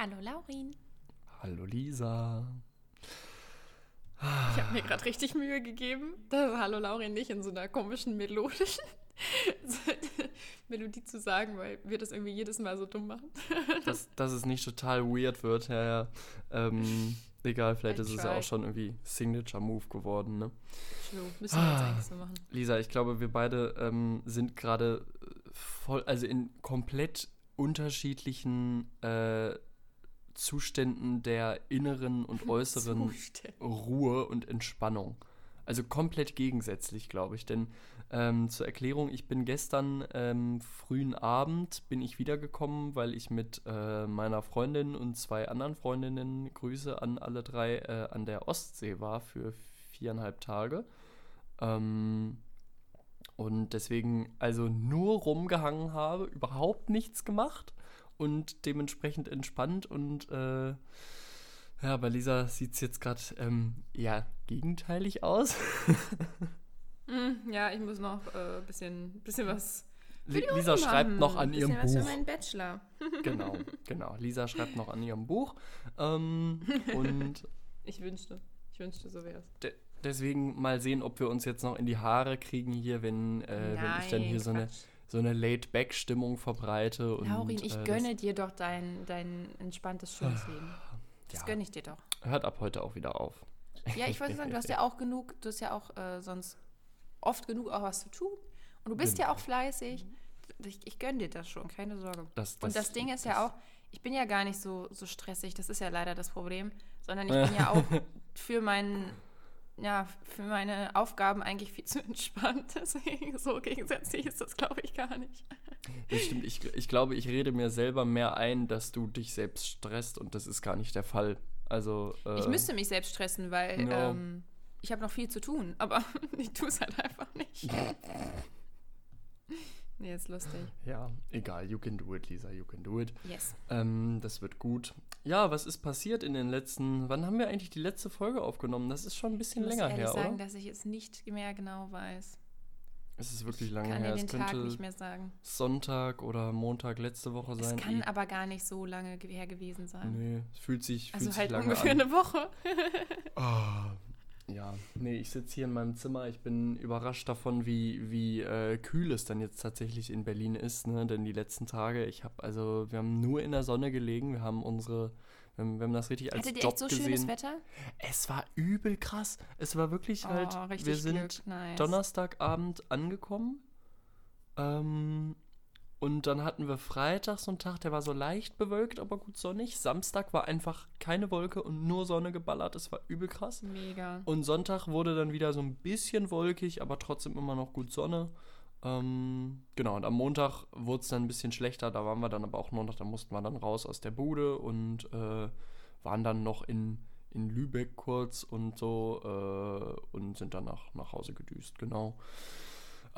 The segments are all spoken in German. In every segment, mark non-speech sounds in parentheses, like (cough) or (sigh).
Hallo Laurin. Hallo Lisa. Ich habe mir gerade richtig Mühe gegeben, das Hallo Laurin nicht in so einer komischen melodischen (laughs) Melodie zu sagen, weil wir das irgendwie jedes Mal so dumm machen. (laughs) dass, dass es nicht total weird wird, ja, ja. Ähm, egal, vielleicht I ist try. es ja auch schon irgendwie Signature-Move geworden, ne? True, müssen wir jetzt eigentlich so machen. Lisa, ich glaube, wir beide ähm, sind gerade voll, also in komplett unterschiedlichen äh, Zuständen der inneren und (laughs) äußeren Ruhe und Entspannung. Also komplett gegensätzlich, glaube ich. Denn ähm, zur Erklärung, ich bin gestern ähm, frühen Abend bin ich wiedergekommen, weil ich mit äh, meiner Freundin und zwei anderen Freundinnen, Grüße an alle drei, äh, an der Ostsee war für viereinhalb Tage. Ähm, und deswegen also nur rumgehangen habe, überhaupt nichts gemacht und dementsprechend entspannt und äh, ja, bei Lisa sieht es jetzt gerade ähm, eher gegenteilig aus. (laughs) mm, ja, ich muss noch ein äh, bisschen, bisschen was. Lisa schreibt noch an ihrem Buch. Was für meinen Bachelor. (laughs) genau, genau. Lisa schreibt noch an ihrem Buch. Ähm, und (laughs) ich wünschte, ich wünschte, so wäre es. De deswegen mal sehen, ob wir uns jetzt noch in die Haare kriegen hier, wenn, äh, Nein, wenn ich dann hier so eine so eine Laid-Back-Stimmung verbreite. Und, Laurin, ich äh, gönne dir doch dein, dein entspanntes, schönes Leben. Das ja. gönne ich dir doch. Hört ab heute auch wieder auf. Ja, ich wollte sagen, du hast ja auch genug, du hast ja auch äh, sonst oft genug auch was zu tun. Und du bist genau. ja auch fleißig. Ich, ich gönne dir das schon, keine Sorge. Das, das, und das Ding ist das, ja auch, ich bin ja gar nicht so, so stressig, das ist ja leider das Problem, sondern ich (laughs) bin ja auch für meinen ja, für meine Aufgaben eigentlich viel (laughs) zu entspannt. Deswegen so gegensätzlich ist das, glaube ich, gar nicht. Das stimmt. Ich, ich glaube, ich rede mir selber mehr ein, dass du dich selbst stresst und das ist gar nicht der Fall. Also, äh, ich müsste mich selbst stressen, weil ja. ähm, ich habe noch viel zu tun, aber (laughs) ich tue es halt einfach nicht. (laughs) Nee, ist lustig. Ja, egal. You can do it, Lisa. You can do it. Yes. Ähm, das wird gut. Ja, was ist passiert in den letzten. Wann haben wir eigentlich die letzte Folge aufgenommen? Das ist schon ein bisschen länger her, oder? Ich sagen, dass ich es nicht mehr genau weiß. Es ist wirklich lange her. es könnte sagen. Sonntag oder Montag letzte Woche sein. Es kann aber gar nicht so lange her gewesen sein. Nee, es fühlt sich, also fühlt halt sich lange ungefähr an. eine Woche. oh, (laughs) ja, nee, ich sitze hier in meinem Zimmer. Ich bin überrascht davon, wie, wie äh, kühl es dann jetzt tatsächlich in Berlin ist. Ne? Denn die letzten Tage, ich habe also, wir haben nur in der Sonne gelegen. Wir haben unsere, wir haben, wir haben das richtig als Hattet Job ihr echt so gesehen. schönes Wetter? Es war übel krass. Es war wirklich oh, halt, wir sind nice. Donnerstagabend angekommen. Ähm, und dann hatten wir Freitag so einen Tag, der war so leicht bewölkt, aber gut sonnig. Samstag war einfach keine Wolke und nur Sonne geballert. Es war übel krass. Mega. Und Sonntag wurde dann wieder so ein bisschen wolkig, aber trotzdem immer noch gut Sonne. Ähm, genau, und am Montag wurde es dann ein bisschen schlechter. Da waren wir dann aber auch nur noch, da mussten wir dann raus aus der Bude und äh, waren dann noch in, in Lübeck kurz und so äh, und sind dann nach, nach Hause gedüst, genau.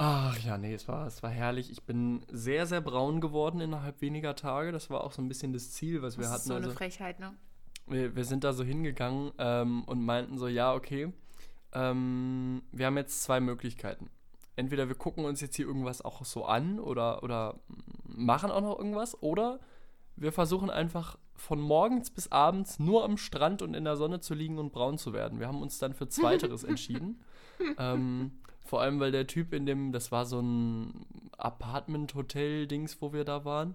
Ach ja, nee, es war, es war herrlich. Ich bin sehr, sehr braun geworden innerhalb weniger Tage. Das war auch so ein bisschen das Ziel, was wir das hatten. Ist so also, eine Frechheit, ne? Wir, wir sind da so hingegangen ähm, und meinten so, ja, okay, ähm, wir haben jetzt zwei Möglichkeiten. Entweder wir gucken uns jetzt hier irgendwas auch so an oder, oder machen auch noch irgendwas, oder wir versuchen einfach von morgens bis abends nur am Strand und in der Sonne zu liegen und braun zu werden. Wir haben uns dann für (laughs) Zweiteres entschieden. ähm, vor allem, weil der Typ in dem, das war so ein Apartment-Hotel-Dings, wo wir da waren.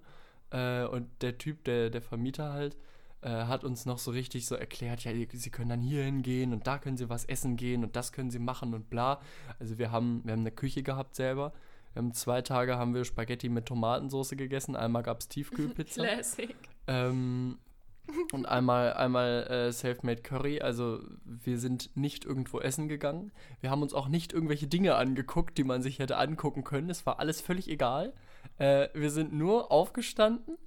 Äh, und der Typ, der, der Vermieter halt, äh, hat uns noch so richtig so erklärt, ja, sie können dann hier hingehen und da können sie was essen gehen und das können sie machen und bla. Also wir haben, wir haben eine Küche gehabt selber. Wir haben zwei Tage haben wir Spaghetti mit Tomatensauce gegessen, einmal gab es Tiefkühlpizza. (laughs) Classic. Ähm, und einmal, einmal äh, Selfmade Curry. Also wir sind nicht irgendwo essen gegangen. Wir haben uns auch nicht irgendwelche Dinge angeguckt, die man sich hätte angucken können. Es war alles völlig egal. Äh, wir sind nur aufgestanden,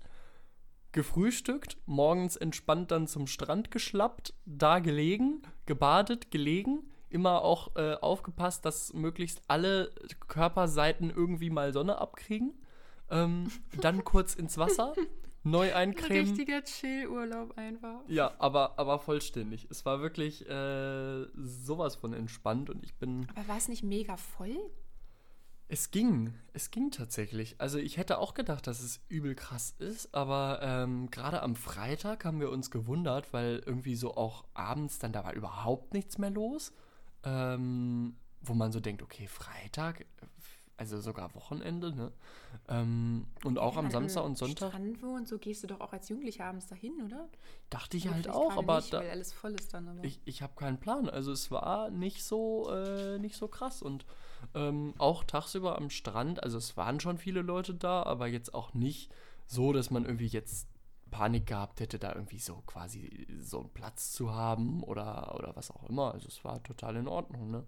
gefrühstückt, morgens entspannt dann zum Strand geschlappt, da gelegen, gebadet, gelegen. Immer auch äh, aufgepasst, dass möglichst alle Körperseiten irgendwie mal Sonne abkriegen. Ähm, dann kurz ins Wasser, (laughs) neu eincremen. Ein richtiger Chill-Urlaub einfach. Ja, aber, aber vollständig. Es war wirklich äh, sowas von entspannt und ich bin. Aber war es nicht mega voll? Es ging, es ging tatsächlich. Also ich hätte auch gedacht, dass es übel krass ist, aber ähm, gerade am Freitag haben wir uns gewundert, weil irgendwie so auch abends dann da war überhaupt nichts mehr los, ähm, wo man so denkt, okay, Freitag, also sogar Wochenende, ne? Ähm, und auch Wenn am Samstag und Sonntag Strand wohnt, so gehst du doch auch als Jugendlicher abends dahin, oder? dachte ich Oder halt auch, aber nicht, da, weil alles voll ist dann. Aber. Ich, ich habe keinen Plan. Also es war nicht so, äh, nicht so krass. Und ähm, auch tagsüber am Strand, also es waren schon viele Leute da, aber jetzt auch nicht so, dass man irgendwie jetzt Panik gehabt hätte, da irgendwie so quasi so einen Platz zu haben oder, oder was auch immer. Also es war total in Ordnung, ne?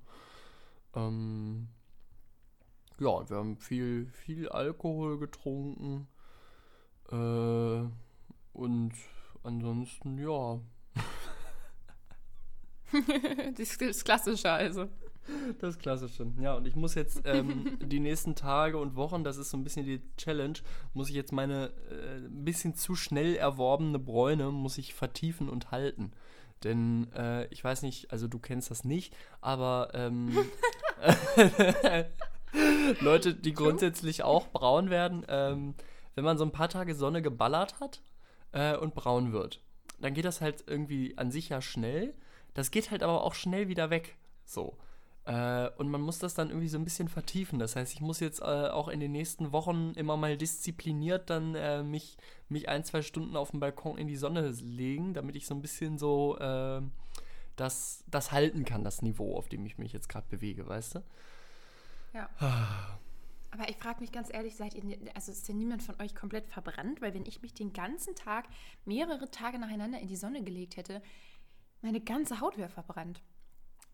Ähm, ja, wir haben viel, viel Alkohol getrunken. Äh, und ansonsten, ja, (laughs) das, das Klassische also. Das Klassische. Ja, und ich muss jetzt ähm, (laughs) die nächsten Tage und Wochen, das ist so ein bisschen die Challenge, muss ich jetzt meine äh, ein bisschen zu schnell erworbene Bräune, muss ich vertiefen und halten. Denn äh, ich weiß nicht, also du kennst das nicht, aber ähm, (laughs) (laughs) Leute, die grundsätzlich auch braun werden, ähm, wenn man so ein paar Tage Sonne geballert hat äh, und braun wird, dann geht das halt irgendwie an sich ja schnell. Das geht halt aber auch schnell wieder weg. So. Äh, und man muss das dann irgendwie so ein bisschen vertiefen. Das heißt, ich muss jetzt äh, auch in den nächsten Wochen immer mal diszipliniert dann äh, mich, mich ein, zwei Stunden auf dem Balkon in die Sonne legen, damit ich so ein bisschen so äh, das, das halten kann, das Niveau, auf dem ich mich jetzt gerade bewege, weißt du? Ja. Aber ich frage mich ganz ehrlich, seid ihr, also ist ja niemand von euch komplett verbrannt? Weil wenn ich mich den ganzen Tag, mehrere Tage nacheinander in die Sonne gelegt hätte, meine ganze Haut wäre verbrannt.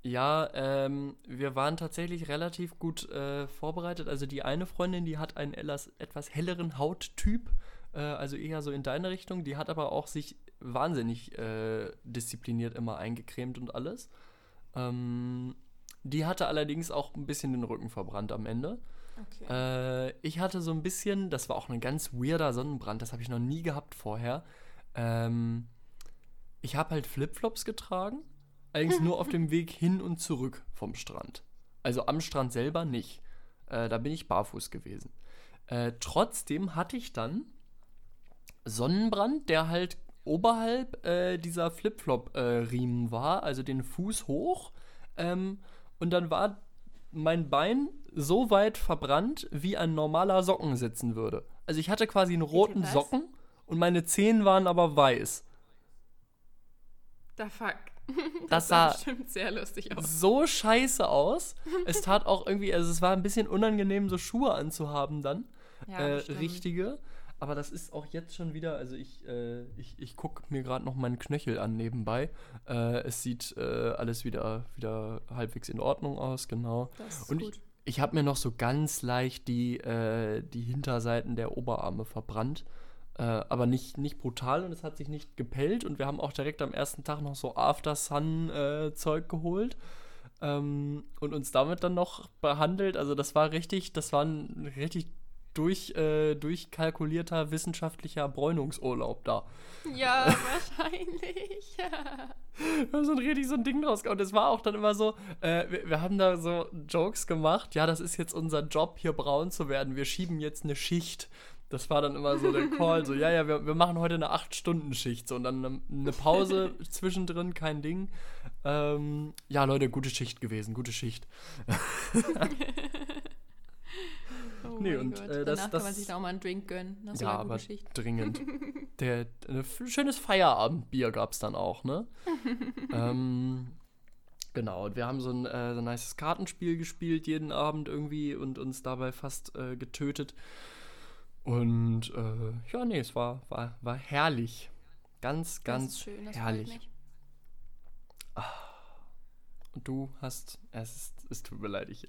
Ja, ähm, wir waren tatsächlich relativ gut äh, vorbereitet. Also die eine Freundin, die hat einen etwas, etwas helleren Hauttyp, äh, also eher so in deine Richtung. Die hat aber auch sich wahnsinnig äh, diszipliniert immer eingecremt und alles. Ähm, die hatte allerdings auch ein bisschen den Rücken verbrannt am Ende. Okay. Äh, ich hatte so ein bisschen, das war auch ein ganz weirder Sonnenbrand, das habe ich noch nie gehabt vorher. Ähm, ich habe halt Flipflops getragen, allerdings nur auf dem (laughs) Weg hin und zurück vom Strand. Also am Strand selber nicht. Äh, da bin ich barfuß gewesen. Äh, trotzdem hatte ich dann Sonnenbrand, der halt oberhalb äh, dieser Flipflop-Riemen war, also den Fuß hoch. Ähm, und dann war mein Bein so weit verbrannt, wie ein normaler Socken sitzen würde. Also ich hatte quasi einen roten? Socken und meine Zehen waren aber weiß. Da fuck. (laughs) Das sah sah bestimmt sehr lustig aus. so scheiße aus. Es tat auch irgendwie, also es war ein bisschen unangenehm, so Schuhe anzuhaben dann. Ja, äh, richtige. Aber das ist auch jetzt schon wieder, also ich, äh, ich, ich gucke mir gerade noch meinen Knöchel an nebenbei. Äh, es sieht äh, alles wieder, wieder halbwegs in Ordnung aus, genau. Das ist Und gut. ich, ich habe mir noch so ganz leicht die, äh, die Hinterseiten der Oberarme verbrannt. Äh, aber nicht, nicht brutal und es hat sich nicht gepellt. Und wir haben auch direkt am ersten Tag noch so After-Sun-Zeug geholt. Ähm, und uns damit dann noch behandelt. Also das war richtig, das war ein richtig durch, äh, durchkalkulierter wissenschaftlicher Bräunungsurlaub da. Ja, (laughs) wahrscheinlich. (laughs) Wir haben so ein richtig so ein Ding draus. Und es war auch dann immer so, äh, wir, wir haben da so Jokes gemacht, ja, das ist jetzt unser Job, hier braun zu werden. Wir schieben jetzt eine Schicht. Das war dann immer so der (laughs) Call, so, ja, ja, wir, wir machen heute eine 8-Stunden-Schicht. So, und dann eine, eine Pause zwischendrin, kein Ding. Ähm, ja, Leute, gute Schicht gewesen, gute Schicht. Oh Nee, und, äh, das- Danach das- kann man sich da auch mal einen Drink gönnen. Nach so ja, aber Geschichte. dringend. (laughs) Der, ein schönes Feierabendbier gab es dann auch, ne? (laughs) ähm, genau, und wir haben so ein, äh, so ein nices Kartenspiel gespielt jeden Abend irgendwie und uns dabei fast äh, getötet. Und äh, ja, nee, es war, war, war herrlich. Ganz, ganz schön, herrlich. Und du hast, es, ist, es tut mir leid, ich,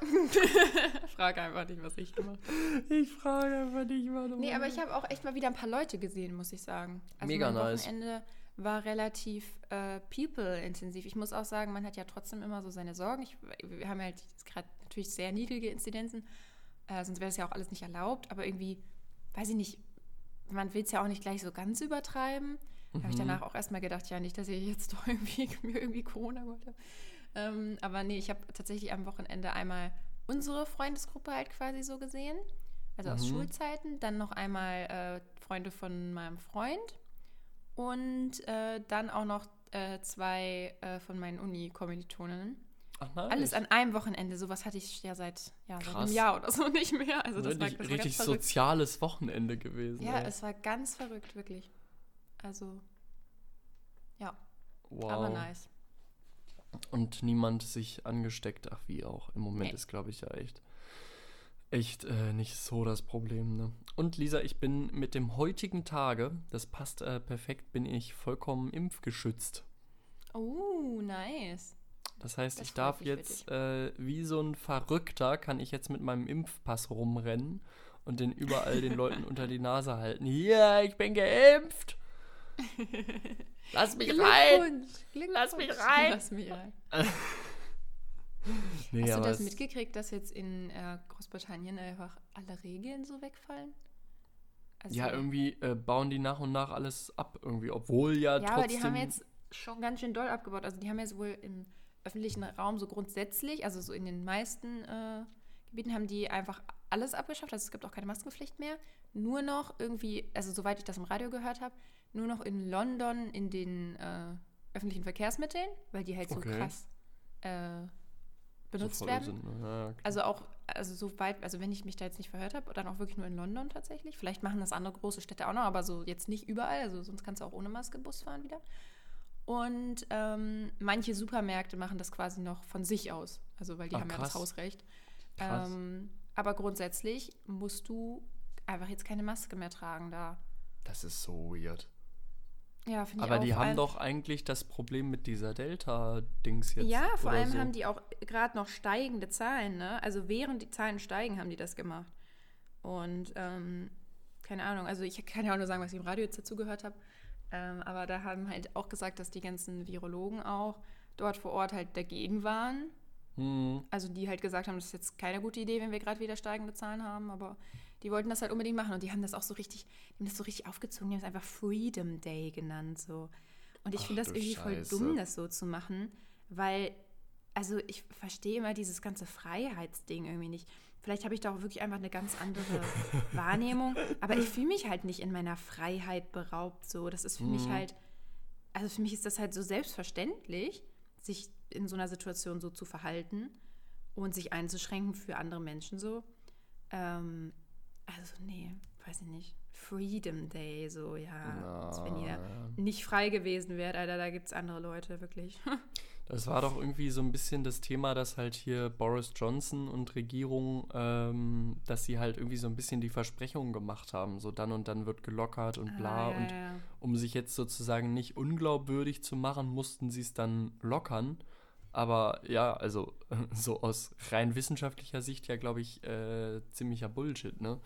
(laughs) Frage einfach nicht, was ich gemacht habe. ich frage einfach nicht, warte Nee, aber ich habe auch echt mal wieder ein paar Leute gesehen, muss ich sagen. Also Mega mein nice. Wochenende war relativ äh, people-intensiv. Ich muss auch sagen, man hat ja trotzdem immer so seine Sorgen. Ich, wir haben ja halt gerade natürlich sehr niedrige Inzidenzen, äh, sonst wäre es ja auch alles nicht erlaubt. Aber irgendwie, weiß ich nicht, man will es ja auch nicht gleich so ganz übertreiben. Da habe ich Mhm. danach auch erstmal gedacht, ja, nicht, dass ich jetzt (laughs) doch irgendwie, mir irgendwie Corona geholt habe. Ähm, aber nee, ich habe tatsächlich am Wochenende einmal unsere Freundesgruppe halt quasi so gesehen. Also aus Mhm. Schulzeiten. Dann noch einmal äh, Freunde von meinem Freund. Und äh, dann auch noch äh, zwei äh, von meinen Uni-Kommilitoninnen. Ach nein. Alles an einem Wochenende. Sowas hatte ich ja seit, ja, seit einem Jahr oder so (laughs) nicht mehr. Also das war, richtig das war richtig soziales Wochenende gewesen. Ja, ey. es war ganz verrückt, wirklich. Also, ja, wow. aber nice. Und niemand sich angesteckt. Ach, wie auch. Im Moment Nee. ist, glaube ich, ja echt, echt äh, nicht so das Problem. Ne? Und Lisa, ich bin mit dem heutigen Tage, das passt äh, perfekt, bin ich vollkommen impfgeschützt. Oh, nice. Das heißt, Das ich darf jetzt, äh, wie so ein Verrückter, kann ich jetzt mit meinem Impfpass rumrennen und den überall den Leuten (laughs) unter die Nase halten. Hier, ich bin geimpft. Lass mich rein. Glückwunsch. Lass mich rein. Lass mich rein. (laughs) Nee, Hast du das mitgekriegt, dass jetzt in äh, Großbritannien einfach alle Regeln so wegfallen? Also, Ja, irgendwie äh, bauen die nach und nach alles ab, irgendwie, obwohl ja, Ja, trotzdem. aber die haben jetzt schon ganz schön doll abgebaut. Also die haben jetzt wohl im öffentlichen Raum so grundsätzlich, also so in den meisten äh, Gebieten haben die einfach alles abgeschafft. Also es gibt auch keine Maskenpflicht mehr. Nur noch irgendwie, also soweit ich das im Radio gehört habe, nur noch in London in den äh, öffentlichen Verkehrsmitteln, weil die halt so Okay. krass äh, so benutzt voll werden. Ne? ja. Also auch, also so weit, also wenn ich mich da jetzt nicht verhört habe, dann auch wirklich nur in London tatsächlich. Vielleicht machen das andere große Städte auch noch, aber so jetzt nicht überall. Also sonst kannst du auch ohne Maske Bus fahren wieder. Und ähm, manche Supermärkte machen das quasi noch von sich aus. Also weil die Ah, haben ja das krass. Hausrecht. Krass. Ähm, aber grundsätzlich musst du einfach jetzt keine Maske mehr tragen da. das ist so weird. Ja, finde ich Aber auch. die haben doch eigentlich das Problem mit dieser Delta-Dings jetzt. Ja, vor allem so. haben die auch gerade noch steigende Zahlen, ne? Also während die Zahlen steigen, haben die das gemacht. Und ähm, keine Ahnung, also ich kann ja auch nur sagen, was ich im Radio jetzt dazu gehört habe. Ähm, aber da haben halt auch gesagt, dass die ganzen Virologen auch dort vor Ort halt dagegen waren. Hm. Also die halt gesagt haben, das ist jetzt keine gute Idee, wenn wir gerade wieder steigende Zahlen haben, aber die wollten das halt unbedingt machen und die haben das auch so richtig, die haben das so richtig aufgezogen, die haben es einfach Freedom Day genannt so. Und ich finde das irgendwie voll Scheiße. dumm, das so zu machen, weil, also ich verstehe immer dieses ganze Freiheitsding irgendwie nicht. Vielleicht habe ich da auch wirklich einfach eine ganz andere (laughs) Wahrnehmung, aber ich fühle mich halt nicht in meiner Freiheit beraubt so. Das ist für mich Mhm. halt, also für mich ist das halt so selbstverständlich, sich in so einer Situation so zu verhalten und sich einzuschränken für andere Menschen so. Ähm, also, nee, weiß ich nicht. Freedom Day, so, ja. als wenn ihr nicht frei gewesen wärt, Alter, da gibt es andere Leute, wirklich. (laughs) Das war doch irgendwie so ein bisschen das Thema, dass halt hier Boris Johnson und Regierung, ähm, dass sie halt irgendwie so ein bisschen die Versprechungen gemacht haben. So dann und dann wird gelockert und bla. Ah, ja, und ja. um sich jetzt sozusagen nicht unglaubwürdig zu machen, mussten sie es dann lockern. Aber ja, also (laughs) so aus rein wissenschaftlicher Sicht ja, glaube ich, äh, ziemlicher Bullshit, ne?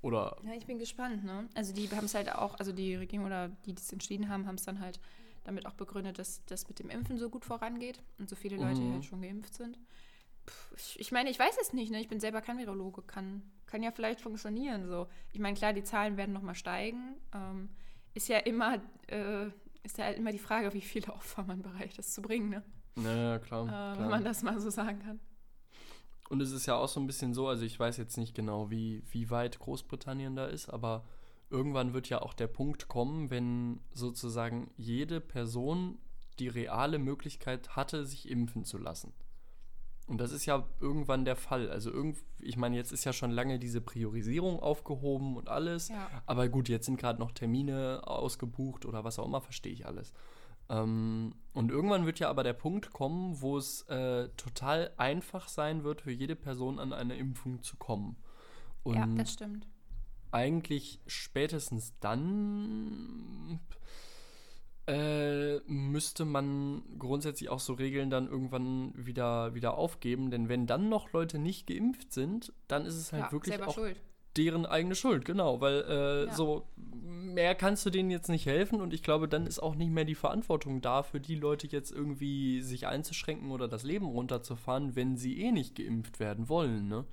Oder Ja, ich bin gespannt, ne? Also die haben es halt auch, also die Regierung oder die, die es entschieden haben, haben es dann halt damit auch begründet, dass das mit dem Impfen so gut vorangeht und so viele Leute Mhm. halt schon geimpft sind. Puh, ich, ich meine, ich weiß es nicht, ne? Ich bin selber kein Virologe, kann, kann ja vielleicht funktionieren. So. Ich meine, klar, die Zahlen werden nochmal steigen. Ähm, ist ja immer, äh, ist ja halt immer die Frage, wie viele Opfer man bereit ist zu bringen, ne? Naja, klar, Äh, klar. wenn man das mal so sagen kann. Und es ist ja auch so ein bisschen so, also ich weiß jetzt nicht genau, wie, wie weit Großbritannien da ist, aber irgendwann wird ja auch der Punkt kommen, wenn sozusagen jede Person die reale Möglichkeit hatte, sich impfen zu lassen. Und das ist ja irgendwann der Fall. Also irgend, ich meine, jetzt ist ja schon lange diese Priorisierung aufgehoben und alles. Ja. Aber gut, jetzt sind gerade noch Termine ausgebucht oder was auch immer, verstehe ich alles. Ähm, und irgendwann wird ja aber der Punkt kommen, wo es äh, total einfach sein wird, für jede Person an eine Impfung zu kommen. Und ja, das stimmt. eigentlich spätestens dann äh, müsste man grundsätzlich auch so Regeln dann irgendwann wieder, wieder aufgeben, denn wenn dann noch Leute nicht geimpft sind, dann ist es halt ja, wirklich selber auch schuld. Deren eigene Schuld, genau, weil äh, Ja. so mehr kannst du denen jetzt nicht helfen und ich glaube, dann ist auch nicht mehr die Verantwortung da, für die Leute jetzt irgendwie sich einzuschränken oder das Leben runterzufahren, wenn sie eh nicht geimpft werden wollen, ne?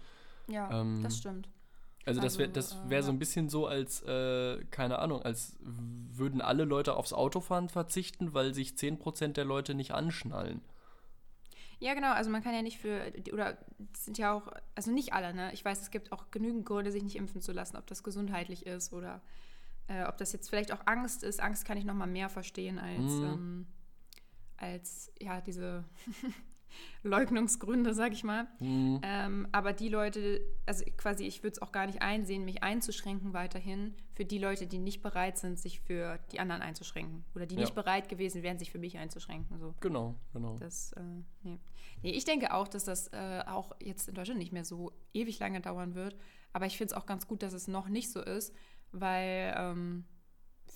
Ja, Ähm, das stimmt. Also das wäre Also, das äh, wär so ja. ein bisschen so, als, äh, keine Ahnung, als würden alle Leute aufs Autofahren verzichten, weil sich 10% der Leute nicht anschnallen. Ja, genau. Also man kann ja nicht für, oder sind ja auch, also nicht alle, ne? Ich weiß, es gibt auch genügend Gründe, sich nicht impfen zu lassen, ob das gesundheitlich ist oder äh, ob das jetzt vielleicht auch Angst ist. Angst kann ich noch mal mehr verstehen als, mhm. ähm, als ja, diese (laughs) Leugnungsgründe, sag ich mal. Mhm. Ähm, aber die Leute, also quasi, ich würde es auch gar nicht einsehen, mich einzuschränken weiterhin für die Leute, die nicht bereit sind, sich für die anderen einzuschränken. Oder die ja. nicht bereit gewesen wären, sich für mich einzuschränken. So. Genau, genau. Das, äh, nee. nee. ich denke auch, dass das äh, auch jetzt in Deutschland nicht mehr so ewig lange dauern wird. Aber ich finde es auch ganz gut, dass es noch nicht so ist, weil ähm,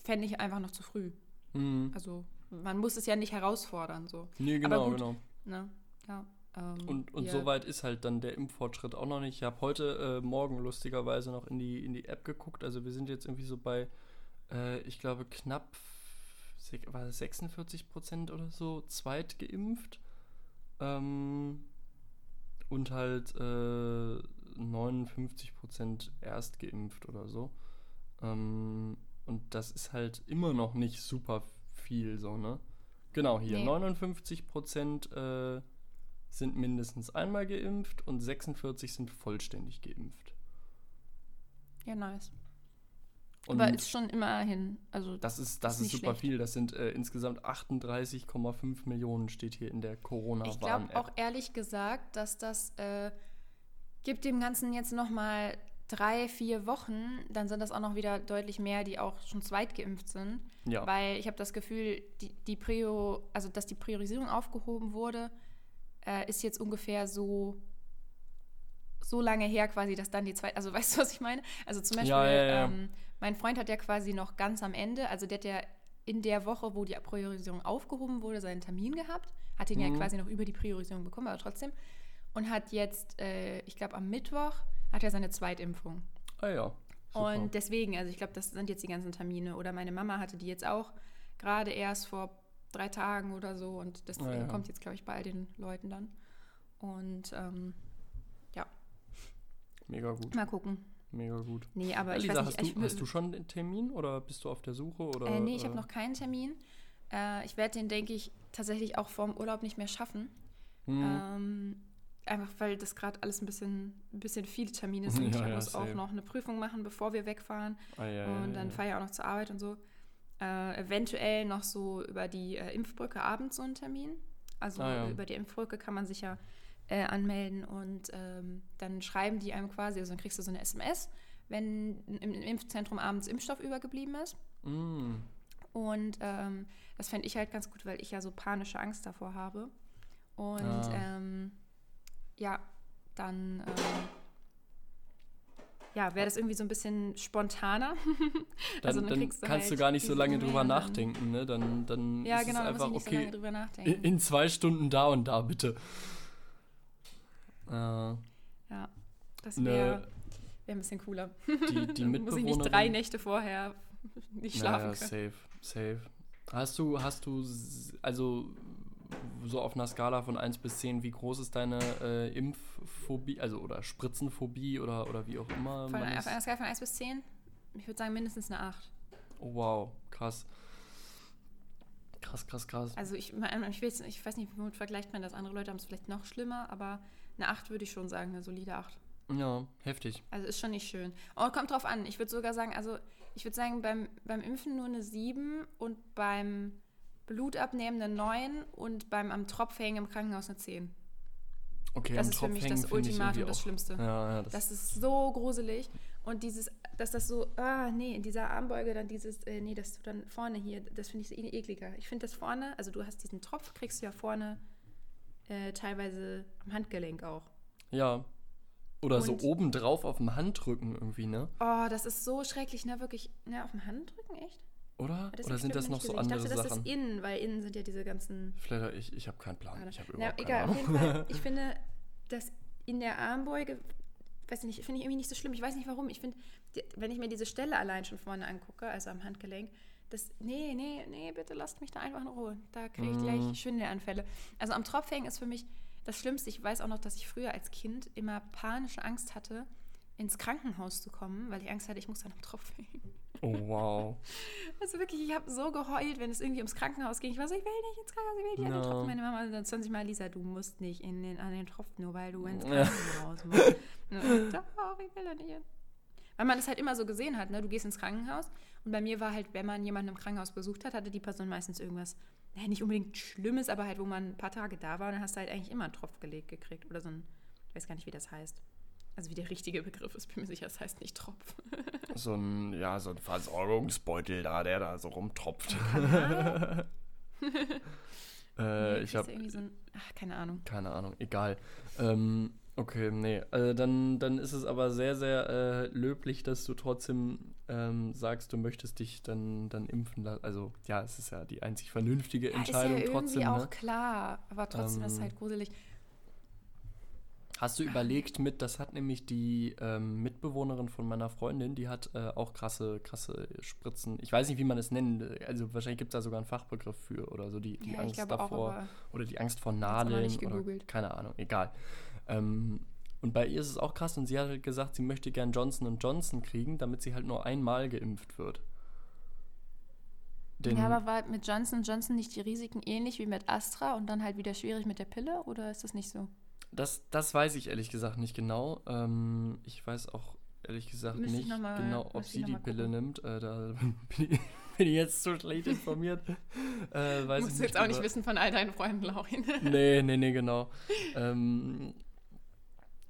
fände ich einfach noch zu früh. Mhm. Also man muss es ja nicht herausfordern. So. Nee, genau, gut, genau. Ne? Ja. Ähm, und und ja. so weit ist halt dann der Impffortschritt auch noch nicht. Ich habe heute äh, Morgen lustigerweise noch in die, in die App geguckt. Also wir sind jetzt irgendwie so bei, äh, ich glaube, knapp war 46 Prozent oder so zweit geimpft. Ähm, und halt äh, 59 Prozent erst geimpft oder so. Ähm, und das ist halt immer noch nicht super viel so, ne? Genau, hier nee. 59 Prozent äh, sind mindestens einmal geimpft und 46 sind vollständig geimpft. Ja, nice. Und Aber ist schon immerhin. Also das ist, das ist, ist super schlecht. viel. Das sind äh, insgesamt 38,5 Millionen, steht hier in der corona warn Ich glaube auch ehrlich gesagt, dass das äh, gibt dem Ganzen jetzt nochmal drei, vier Wochen, dann sind das auch noch wieder deutlich mehr, die auch schon zweitgeimpft sind. Ja. Weil ich habe das Gefühl, die, die Prio, also dass die Priorisierung aufgehoben wurde, äh, ist jetzt ungefähr so so lange her quasi, dass dann die zweite, also (laughs) weißt du, was ich meine? Also zum Beispiel, ja, ja, ja. Ähm, mein Freund hat ja quasi noch ganz am Ende, also der hat ja in der Woche, wo die Priorisierung aufgehoben wurde, seinen Termin gehabt, hat ihn mhm. ja quasi noch über die Priorisierung bekommen, aber trotzdem. Und hat jetzt, äh, ich glaube am Mittwoch, hat er seine Zweitimpfung. Ah ja. Super. Und deswegen, also ich glaube, das sind jetzt die ganzen Termine. Oder meine Mama hatte die jetzt auch gerade erst vor drei Tagen oder so. Und deswegen ah, ja. kommt jetzt, glaube ich, bei all den Leuten dann. Und ähm, ja. Mega gut. Mal gucken. Mega gut. Nee, aber Elisa, ich weiß nicht, hast, du, hast du schon einen Termin oder bist du auf der Suche? Oder, äh, nee, ich habe äh? noch keinen Termin. Äh, ich werde den, denke ich, tatsächlich auch vorm Urlaub nicht mehr schaffen. Hm. Ähm, Einfach weil das gerade alles ein bisschen, ein bisschen viele Termine sind. (laughs) Ja, ich muss ja, auch noch eine Prüfung machen, bevor wir wegfahren. Ah, ja, und dann fahre ich auch noch zur Arbeit und so. Äh, eventuell noch so über die äh, Impfbrücke abends so einen Termin. Also ah, über die Impfbrücke kann man sich ja äh, anmelden und ähm, dann schreiben die einem quasi, also dann kriegst du so eine SMS, wenn im, Impfzentrum abends Impfstoff übergeblieben ist. Mm. Und ähm, das fände ich halt ganz gut, weil ich ja so panische Angst davor habe. Und ah. ähm, ja, dann ähm, ja, wäre das irgendwie so ein bisschen spontaner. (laughs) also dann, dann, dann du kannst halt du gar nicht so lange drüber nachdenken, ne? Dann, dann ja, ist genau, es einfach, okay, so lange drüber in, in, zwei Stunden da und da, bitte. Äh, ja, das wäre ne, wär ein bisschen cooler. Die, die (laughs) muss ich nicht drei Nächte vorher nicht schlafen naja, können. safe, safe. Hast du, hast du, also so auf einer Skala von 1 bis 10, wie groß ist deine äh, Impfphobie, also oder Spritzenphobie oder, oder wie auch immer? Von, auf einer Skala von 1 bis 10? Ich würde sagen mindestens eine 8. Oh wow, krass. Krass, krass, krass. Also ich, ich, weiß, ich weiß nicht, womit vergleicht man das? Andere Leute haben es vielleicht noch schlimmer, aber eine 8 würde ich schon sagen, eine solide 8. Ja, heftig. Also ist schon nicht schön. Und kommt drauf an. Ich würde sogar sagen, also ich würde sagen, beim, beim Impfen nur eine 7 und beim Blutabnehmen eine 9 und beim am Tropf hängen im Krankenhaus eine 10. Okay, das ist für mich das Ultimatum, das Schlimmste. Ja, ja, das, das, ist so gruselig. Und dieses, dass das so, ah, nee, in dieser Armbeuge dann dieses, äh, nee, das dann vorne hier, das finde ich so ekliger. Ich finde das vorne, also du hast diesen Tropf, kriegst du ja vorne äh, teilweise am Handgelenk auch. Ja. Oder und, so obendrauf auf dem Handrücken irgendwie, ne? Oh, das ist so schrecklich, ne? Wirklich, ne, auf dem Handrücken, echt? Oder? Oder sind das noch so andere Sachen? Ich dachte, das ist innen, weil innen sind ja diese ganzen. Vielleicht, ich, ich habe keinen Plan. Ich habe überhaupt Na, egal, keine Ahnung. Ich finde, (laughs) dass in der Armbeuge, weiß ich nicht, finde ich irgendwie nicht so schlimm. Ich weiß nicht warum. Ich finde, wenn ich mir diese Stelle allein schon vorne angucke, also am Handgelenk, das, nee, nee, nee, bitte lasst mich da einfach in Ruhe. Da kriege ich gleich mm. Schwindelanfälle. Also am Tropfhängen ist für mich das Schlimmste. Ich weiß auch noch, dass ich früher als Kind immer panische Angst hatte, ins Krankenhaus zu kommen, weil ich Angst hatte, ich muss dann am Tropf hängen. Oh, wow. Also wirklich, ich habe so geheult, wenn es irgendwie ums Krankenhaus ging. Ich war so, ich will nicht ins Krankenhaus, ich will nicht no. an den Tropfen. Meine Mama dann 20 Mal, Lisa, du musst nicht in den, an den Tropfen, nur weil du ins Krankenhaus musst. (laughs) Doch, ich will da nicht hin. Weil man es halt immer so gesehen hat, ne? Du gehst ins Krankenhaus und bei mir war halt, wenn man jemanden im Krankenhaus besucht hat, hatte die Person meistens irgendwas, naja, nicht unbedingt Schlimmes, aber halt, wo man ein paar Tage da war, dann hast du halt eigentlich immer einen Tropf gelegt gekriegt oder so ein, ich weiß gar nicht, wie das heißt. Also wie der richtige Begriff ist, bin mir sicher, es heißt nicht Tropf. (laughs) so ein, ja, so ein Versorgungsbeutel da, der da so rumtropft. (laughs) äh, nee, ich habe so ach, keine Ahnung. Keine Ahnung, egal. Ähm, okay, nee, also dann, dann ist es aber sehr, sehr äh, löblich, dass du trotzdem ähm, sagst, du möchtest dich dann, dann impfen lassen. Also ja, es ist ja die einzig vernünftige Entscheidung ja, ist ja trotzdem. Irgendwie auch ne? klar, aber trotzdem ähm, ist es halt gruselig. Hast du überlegt mit, das hat nämlich die ähm, Mitbewohnerin von meiner Freundin, die hat äh, auch krasse, krasse Spritzen. Ich weiß nicht, wie man es nennt. Also wahrscheinlich gibt es da sogar einen Fachbegriff für oder so, die, die ja, Angst davor. Auch, oder die Angst vor Nadeln. Oder, keine Ahnung, egal. Ähm, und bei ihr ist es auch krass und sie hat halt gesagt, sie möchte gern Johnson Johnson kriegen, damit sie halt nur einmal geimpft wird. Den ja, aber war mit Johnson Johnson nicht die Risiken ähnlich wie mit Astra und dann halt wieder schwierig mit der Pille oder ist das nicht so? Das, das weiß ich ehrlich gesagt nicht genau. Ähm, ich weiß auch ehrlich gesagt Müsste nicht mal, genau, ob sie die Pille nimmt. Äh, da (laughs) bin ich, bin ich, jetzt so schlecht informiert. äh, weiß Musst du jetzt auch nicht wissen von all deinen Freunden, Laurin. nee, nee, nee, genau. (laughs) ähm,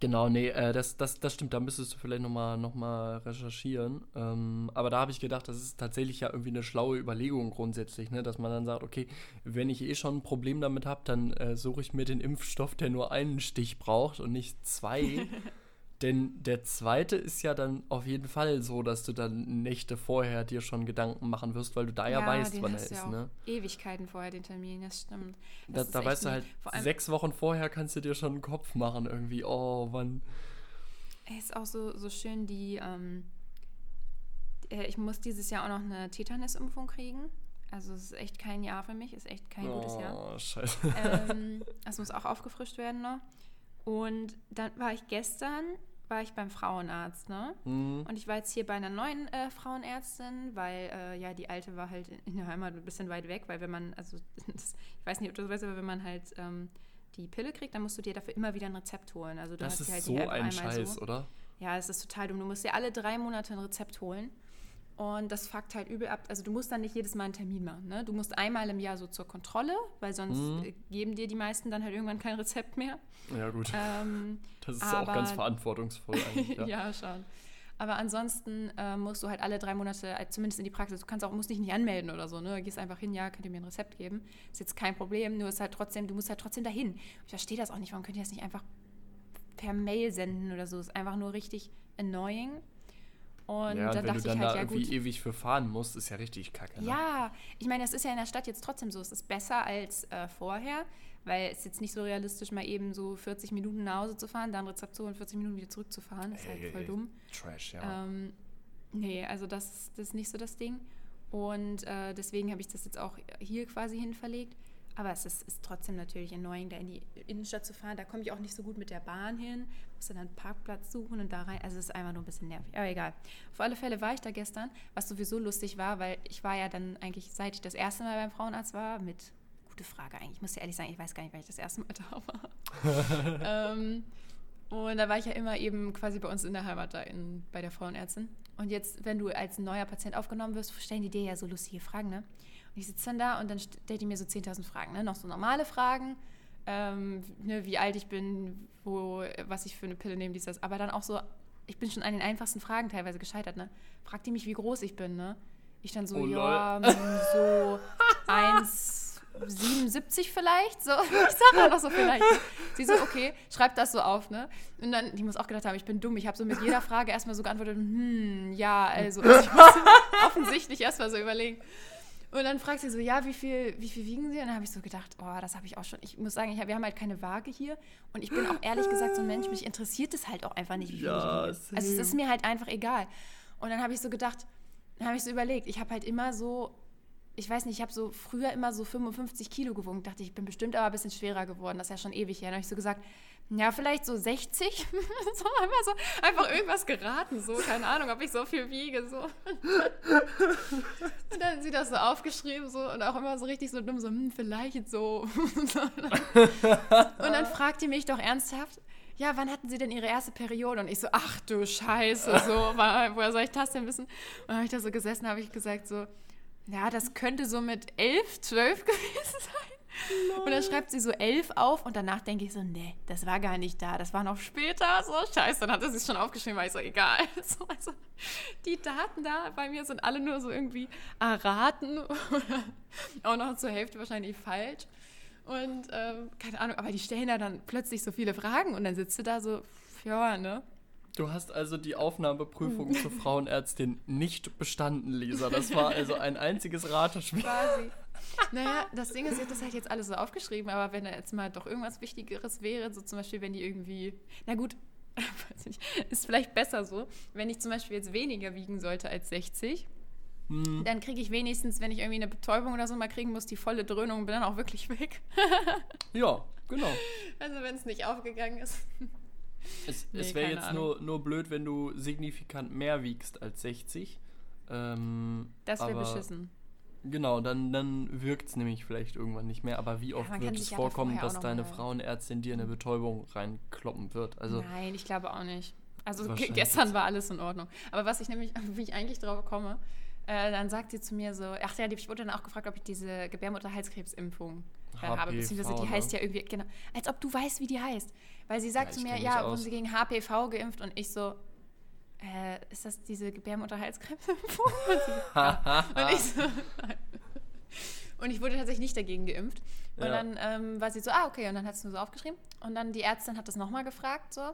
Genau, nee, äh, das, das, das stimmt, da müsstest du vielleicht nochmal noch mal recherchieren. Ähm, aber da habe ich gedacht, das ist tatsächlich ja irgendwie eine schlaue Überlegung grundsätzlich, ne? dass man dann sagt, okay, wenn ich eh schon ein Problem damit habe, dann äh, suche ich mir den Impfstoff, der nur einen Stich braucht und nicht zwei. (laughs) Denn der zweite ist ja dann auf jeden Fall so, dass du dann Nächte vorher dir schon Gedanken machen wirst, weil du da ja, ja weißt, wann er ist. Ja ne? Ewigkeiten vorher den Termin, das stimmt. Das da, da weißt du halt, sechs Wochen vorher kannst du dir schon einen Kopf machen, irgendwie, oh, wann. Es ist auch so, so schön, die. Ähm, äh, ich muss dieses Jahr auch noch eine Tetanus-Impfung kriegen. Also es ist echt kein Jahr für mich, ist echt kein oh, gutes Jahr. Oh, scheiße. Ähm, das muss auch aufgefrischt werden noch. Und dann war ich gestern war ich beim Frauenarzt, ne? Mhm. Und ich war jetzt hier bei einer neuen äh, Frauenärztin, weil äh, ja die alte war halt in der Heimat ein bisschen weit weg, weil wenn man, also (laughs) das, ich weiß nicht, ob du das weißt, aber wenn man halt ähm, die Pille kriegt, dann musst du dir dafür immer wieder ein Rezept holen. Also du das hast ist halt so ein Scheiß, so. oder? Ja, es ist total dumm. Du musst dir alle drei Monate ein Rezept holen. Und das fuckt halt übel ab. Also du musst dann nicht jedes Mal einen Termin machen. Ne? Du musst einmal im Jahr so zur Kontrolle, weil sonst mhm. geben dir die meisten dann halt irgendwann kein Rezept mehr. Ja gut. Ähm, das ist aber, auch ganz verantwortungsvoll eigentlich. Ja, (laughs) ja schon. Aber ansonsten äh, musst du halt alle drei Monate, äh, zumindest in die Praxis, du kannst auch, musst dich nicht anmelden oder so, ne? Du gehst einfach hin, ja, könnt ihr mir ein Rezept geben. Ist jetzt kein Problem, nur ist halt trotzdem, du musst halt trotzdem dahin. Ich verstehe das auch nicht, warum könnt ihr das nicht einfach per Mail senden oder so? Ist einfach nur richtig annoying. Und ja, da wenn dachte du dann ich halt, da ja irgendwie ewig für fahren musst, ist ja richtig kacke. Ne? Ja, ich meine, das ist ja in der Stadt jetzt trotzdem so. Es ist besser als äh, vorher, weil es jetzt nicht so realistisch mal eben so 40 Minuten nach Hause zu fahren, dann Rezept zu holen, 40 Minuten wieder zurückzufahren. Das ist halt voll dumm. Trash, ja. Ähm, nee, also das, das ist nicht so das Ding. Und äh, deswegen habe ich das jetzt auch hier quasi hin verlegt. Aber es ist, ist, trotzdem natürlich annoying, da in die Innenstadt zu fahren. Da komme ich auch nicht so gut mit der Bahn hin. Muss dann einen Parkplatz suchen und da rein. Also es ist einfach nur ein bisschen nervig. Aber egal. Auf alle Fälle war ich da gestern, was sowieso lustig war, weil ich war ja dann eigentlich, seit ich das erste Mal beim Frauenarzt war, mit, gute Frage eigentlich, ich muss dir ehrlich sagen, ich weiß gar nicht, wann ich das erste Mal (laughs) da war. (laughs) ähm, und da war ich ja immer eben quasi bei uns in der Heimat da in, bei der Frauenärztin. Und jetzt, wenn du als neuer Patient aufgenommen wirst, stellen die dir ja so lustige Fragen, ne? Und ich sitze dann da und dann stellt die mir so 10.000 Fragen, ne? Noch so normale Fragen, ähm, ne, wie alt ich bin, wo, was ich für eine Pille nehme, dies, das. Aber dann auch so, ich bin schon an den einfachsten Fragen teilweise gescheitert, ne? Fragt die mich, wie groß ich bin, ne? Ich dann so, oh, ja, so (laughs) 1,77 vielleicht, so. (laughs) Ich sag einfach so vielleicht. Sie so, okay, schreib das so auf, ne? Und dann, die muss auch gedacht haben, ich bin dumm. Ich habe so mit jeder Frage erstmal so geantwortet, hm, ja, also, also ich muss (laughs) offensichtlich erstmal so überlegen. Und dann fragt sie so, ja, wie viel, wie viel wiegen sie? Und dann habe ich so gedacht, oh, das habe ich auch schon. Ich muss sagen, ich hab, wir haben halt keine Waage hier. Und ich bin auch ehrlich gesagt so ein Mensch, mich interessiert es halt auch einfach nicht, wie viel ja, ich wiege. Also es ist mir halt einfach egal. Und dann habe ich so gedacht, dann habe ich so überlegt, ich habe halt immer so ich weiß nicht, ich habe so früher immer so 55 Kilo gewogen. Dachte ich, ich bin bestimmt aber ein bisschen schwerer geworden. Das ist ja schon ewig her. Dann habe ich so gesagt, ja, vielleicht so 60. (laughs) so einfach so einfach irgendwas geraten, so, keine Ahnung, ob ich so viel wiege. So. und dann sie das so aufgeschrieben, so und auch immer so richtig so dumm, so, hm, vielleicht so. und dann fragt die mich doch ernsthaft, ja, wann hatten Sie denn Ihre erste Periode? Und ich so, ach du Scheiße, so, woher soll ich das denn wissen? Und dann habe ich da so gesessen, habe ich gesagt so, ja, das könnte so mit elf, zwölf (laughs) gewesen sein. Nein. Und dann schreibt sie so elf auf und danach denke ich so, nee, das war gar nicht da, das war noch später, so scheiße, dann hat sie es schon aufgeschrieben, weil ich so, egal. (laughs) So, also, die Daten da bei mir sind alle nur so irgendwie erraten (laughs) oder auch noch zur Hälfte wahrscheinlich falsch. Und ähm, keine Ahnung, aber die stellen da dann plötzlich so viele Fragen und dann sitzt du da so, ja, ne? Du hast also die Aufnahmeprüfung zur Frauenärztin nicht bestanden, Lisa. Das war also ein einziges Ratespiel. Quasi. Naja, das Ding ist, ich habe das halt jetzt alles so aufgeschrieben, aber wenn da jetzt mal doch irgendwas Wichtigeres wäre, so zum Beispiel, wenn die irgendwie, na gut, (laughs) weiß nicht, ist vielleicht besser so, wenn ich zum Beispiel jetzt weniger wiegen sollte als 60, hm. dann kriege ich wenigstens, wenn ich irgendwie eine Betäubung oder so mal kriegen muss, die volle Dröhnung und bin dann auch wirklich weg. (laughs) ja, genau. Also wenn es nicht aufgegangen ist. Es, nee, es wäre jetzt nur, nur blöd, wenn du signifikant mehr wiegst als 60. Ähm, das wäre beschissen. Genau, dann, dann wirkt es nämlich vielleicht irgendwann nicht mehr. Aber wie oft ja, wird es vorkommen, dass deine Frauenärztin dir eine Betäubung reinkloppen wird? Also, Nein, ich glaube auch nicht. Also gestern war alles in Ordnung. Aber was ich nämlich, (laughs) wie ich eigentlich drauf komme, äh, dann sagt sie zu mir so, ach ja, ich wurde dann auch gefragt, ob ich diese Gebärmutterhalskrebsimpfung äh, habe, beziehungsweise die ne? heißt ja irgendwie, genau, als ob du weißt, wie die heißt. Weil sie sagt ja, zu mir, ja, wurden sie gegen HPV geimpft und ich so, äh, ist das diese Gebärmutterhalskrebsimpfung? (laughs) und ich so, nein. (laughs) Und ich wurde tatsächlich nicht dagegen geimpft. Und ja. dann ähm, war sie so, ah, okay, und dann hat sie nur so aufgeschrieben. Und dann die Ärztin hat das nochmal gefragt, so.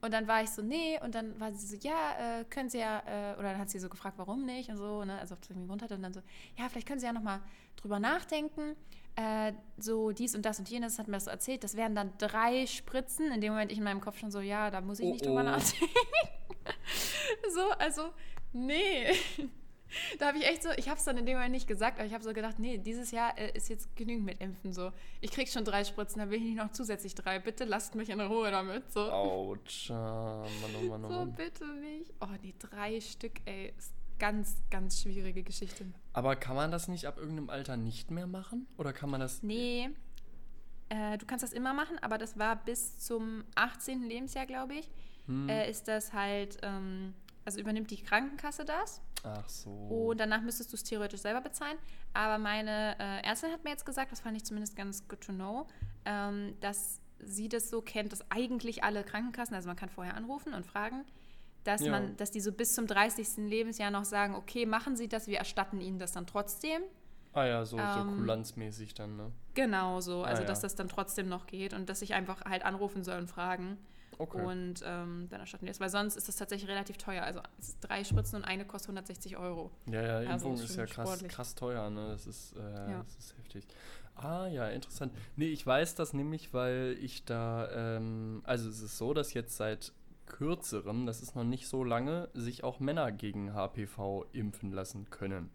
Und dann war ich so, nee, und dann war sie so, ja, äh, können Sie ja, äh, oder dann hat sie so gefragt, warum nicht und so, ne, also ob das irgendwie Grund hatte und dann so, ja, vielleicht können Sie ja nochmal drüber nachdenken, äh, so dies und das und jenes, hat mir das so erzählt, das wären dann drei Spritzen, in dem Moment ich in meinem Kopf schon so, ja, da muss ich nicht oh, drüber oh. nachdenken. (laughs) so, also, nee. (laughs) da habe ich echt so, ich habe es dann in dem Moment nicht gesagt, aber ich habe so gedacht, nee, dieses Jahr äh, ist jetzt genügend mit Impfen so. Ich krieg schon drei Spritzen, dann will ich nicht noch zusätzlich drei. Bitte lasst mich in Ruhe damit. So. Autsch, Mann, oh Mann, oh Mann. So, bitte nicht. Oh, nee, drei Stück, ey. Ist ganz, ganz schwierige Geschichte. Aber kann man das nicht ab irgendeinem Alter nicht mehr machen? Oder kann man das. Nee. Äh, du kannst das immer machen, aber das war bis zum 18. Lebensjahr, glaube ich. Hm. Äh, ist das halt, ähm, also übernimmt die Krankenkasse das. Ach so. Und danach müsstest du es theoretisch selber bezahlen. Aber meine äh, Ärztin hat mir jetzt gesagt, das fand ich zumindest ganz good to know, ähm, dass sie das so kennt, dass eigentlich alle Krankenkassen, also man kann vorher anrufen und fragen, dass ja. man, dass die so bis zum 30. Lebensjahr noch sagen, okay, machen Sie das, wir erstatten Ihnen das dann trotzdem. Ah ja, so, ähm, so kulanzmäßig dann, ne? Genau so, also ah, ja. dass das dann trotzdem noch geht und dass ich einfach halt anrufen soll und fragen. Okay. Und ähm, dann erstatten die es. Weil sonst ist das tatsächlich relativ teuer. Also drei Spritzen und eine kostet 160 Euro. Ja, ja, also Impfung ist, ist ja krass, krass teuer. Ne? Das, ist, äh, ja. das ist heftig. Ah ja, interessant. Nee, ich weiß das nämlich, weil ich da, ähm, also es ist so, dass jetzt seit kürzerem, das ist noch nicht so lange, sich auch Männer gegen HPV impfen lassen können.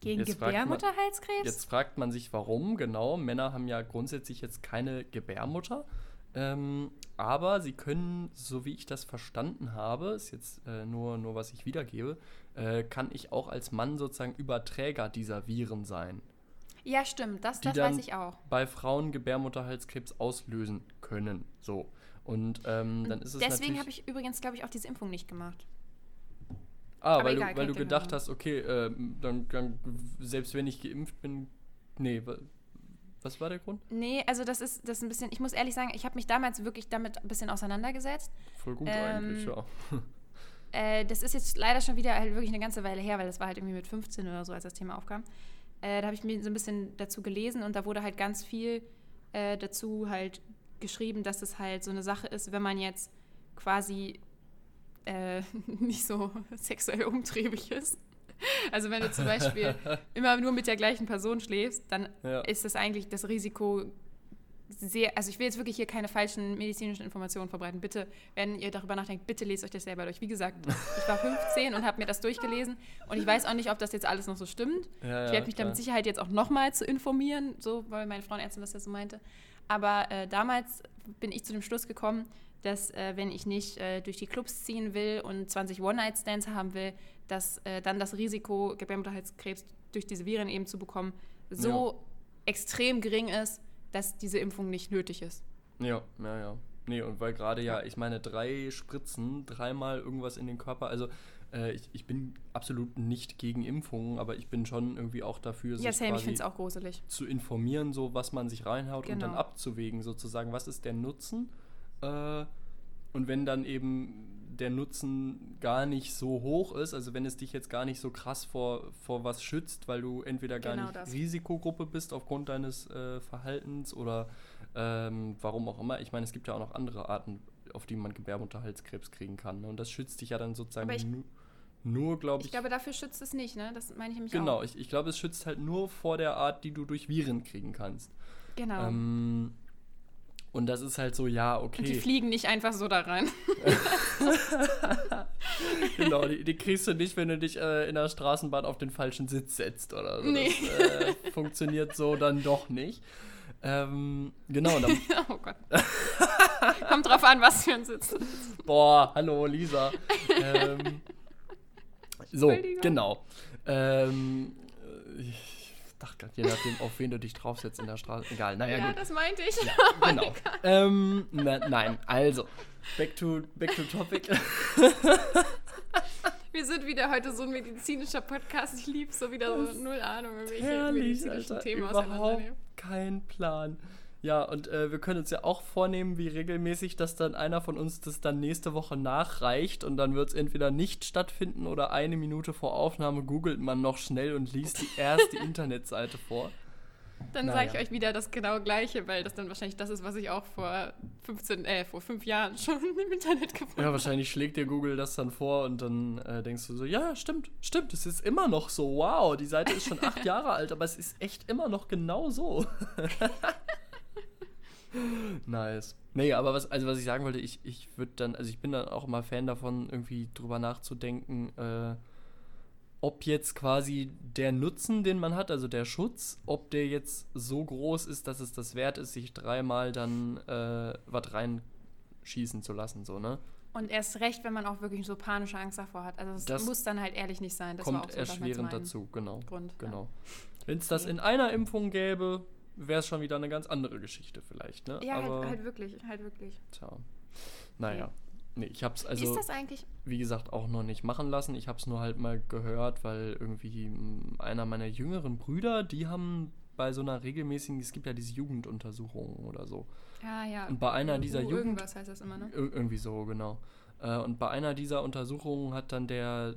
Gegen jetzt Gebärmutterhalskrebs? jetzt fragt man sich, warum genau. Männer haben ja grundsätzlich jetzt keine Gebärmutter. Ähm, aber sie können, so wie ich das verstanden habe, ist jetzt äh, nur, nur was ich wiedergebe, äh, kann ich auch als Mann sozusagen Überträger dieser Viren sein. Ja, stimmt, das, das weiß ich auch. Bei Frauen Gebärmutterhalskrebs auslösen können. So. Und ähm, dann ist es Deswegen habe ich übrigens, glaube ich, auch diese Impfung nicht gemacht. Ah, Aber weil egal, du, weil du gedacht hast, okay, äh, dann, dann, selbst wenn ich geimpft bin, nee, was war der Grund? Nee, also das ist, das ist ein bisschen, ich muss ehrlich sagen, ich habe mich damals wirklich damit ein bisschen auseinandergesetzt. Voll gut ähm, eigentlich, ja. (laughs) Äh, das ist jetzt leider schon wieder halt wirklich eine ganze Weile her, weil das war halt irgendwie mit 15 oder so, als das Thema aufkam. Äh, da habe ich mir so ein bisschen dazu gelesen und da wurde halt ganz viel äh, dazu halt geschrieben, dass es halt so eine Sache ist, wenn man jetzt quasi äh, (laughs) nicht so sexuell umtriebig ist Also wenn du zum Beispiel (laughs) immer nur mit der gleichen Person schläfst, dann ja. ist das eigentlich das Risiko sehr, also ich will jetzt wirklich hier keine falschen medizinischen Informationen verbreiten. Bitte, wenn ihr darüber nachdenkt, bitte lest euch das selber durch. Wie gesagt, ich war 15 und habe mir das durchgelesen und ich weiß auch nicht, ob das jetzt alles noch so stimmt. Ja, ich werde mich da mit Sicherheit jetzt auch nochmal zu informieren, so, weil meine Frauenärztin das ja so meinte. Aber äh, damals bin ich zu dem Schluss gekommen, dass äh, wenn ich nicht äh, durch die Clubs ziehen will und 20 One-Night-Stands haben will, dass äh, dann das Risiko, Gebärmutterhalskrebs durch diese Viren eben zu bekommen, so ja. extrem gering ist, dass diese Impfung nicht nötig ist. Ja, ja, ja. Nee, und weil gerade ja, ich meine, drei Spritzen, dreimal irgendwas in den Körper, also äh, ich, ich bin absolut nicht gegen Impfungen, aber ich bin schon irgendwie auch dafür, ja, Sam, ich auch gruselig. zu informieren, so was man sich reinhaut genau. und dann genau. abzuwägen, sozusagen, was ist der Nutzen? Äh, und wenn dann eben der Nutzen gar nicht so hoch ist, also wenn es dich jetzt gar nicht so krass vor, vor was schützt, weil du entweder gar genau nicht das. Risikogruppe bist aufgrund deines äh, Verhaltens oder ähm, warum auch immer. Ich meine, es gibt ja auch noch andere Arten, auf die man Gebärmutterhalskrebs kriegen kann. Ne? Und das schützt dich ja dann sozusagen ich, nu nur, glaube ich. Ich glaube, dafür schützt es nicht, ne? Das meine ich nämlich genau, auch. Genau, ich, ich glaube, es schützt halt nur vor der Art, die du durch Viren kriegen kannst. Genau. Ähm, und das ist halt so, ja, okay. Und die fliegen nicht einfach so da rein. (laughs) genau, die, die, kriegst du nicht, wenn du dich äh, in der Straßenbahn auf den falschen Sitz setzt oder so. Nee. Das äh, funktioniert so dann doch nicht. Ähm, genau. Dann (laughs) oh Gott. Kommt drauf an, was für ein Sitz. Boah, hallo Lisa. ähm, so, genau. Ähm, ich, Ach Gott, je nachdem, auf wen du dich draufsetzt in der Straße. Egal, naja, ja, gut. das meinte ich. Ja, (laughs) genau. ähm, na, nein, also, back to, back to topic. (laughs) Wir sind wieder heute so ein medizinischer Podcast. Ich liebe so wieder so null Ahnung, welche medizinischen Themen überhaupt kein Plan. Ja, und äh, wir können uns ja auch vornehmen, wie regelmäßig, dass dann einer von uns das dann nächste Woche nachreicht und dann wird es entweder nicht stattfinden oder eine Minute vor Aufnahme googelt man noch schnell und liest die erste (laughs) Internetseite vor. Dann naja. sage ich euch wieder das genau gleiche, weil das dann wahrscheinlich das ist, was ich auch vor 15, äh, vor fünf Jahren (laughs) schon im Internet gefunden habe. Ja, wahrscheinlich schlägt dir Google das dann vor und dann äh, denkst du so, ja, stimmt, stimmt, es ist immer noch so, wow, die Seite ist schon acht (laughs) Jahre alt, aber es ist echt immer noch genau so. Nice. Nee, aber was, also was ich sagen wollte, ich, ich würde dann, also ich bin dann auch immer Fan davon, irgendwie drüber nachzudenken, äh, ob jetzt quasi der Nutzen, den man hat, also der Schutz, ob der jetzt so groß ist, dass es das wert ist, sich dreimal dann äh, was reinschießen zu lassen, so, ne? Und erst recht, wenn man auch wirklich so panische Angst davor hat. Also es muss dann halt ehrlich nicht sein. Das kommt so erschwerend dazu, genau. Grund, genau. Ja. Wenn es das in einer Impfung gäbe, wäre es schon wieder eine ganz andere Geschichte vielleicht, ne? Ja, halt, halt, wirklich, halt wirklich. Tja. Naja. Nee, ich hab's also, Ist das eigentlich? wie gesagt, auch noch nicht machen lassen. Ich hab's nur halt mal gehört, weil irgendwie einer meiner jüngeren Brüder, die haben bei so einer regelmäßigen, es gibt ja diese Jugenduntersuchungen oder so. Ja, ja. Und bei einer dieser uh, Jugend... Irgendwas heißt das immer, ne? irgendwie so, genau. Äh, und bei einer dieser Untersuchungen hat dann der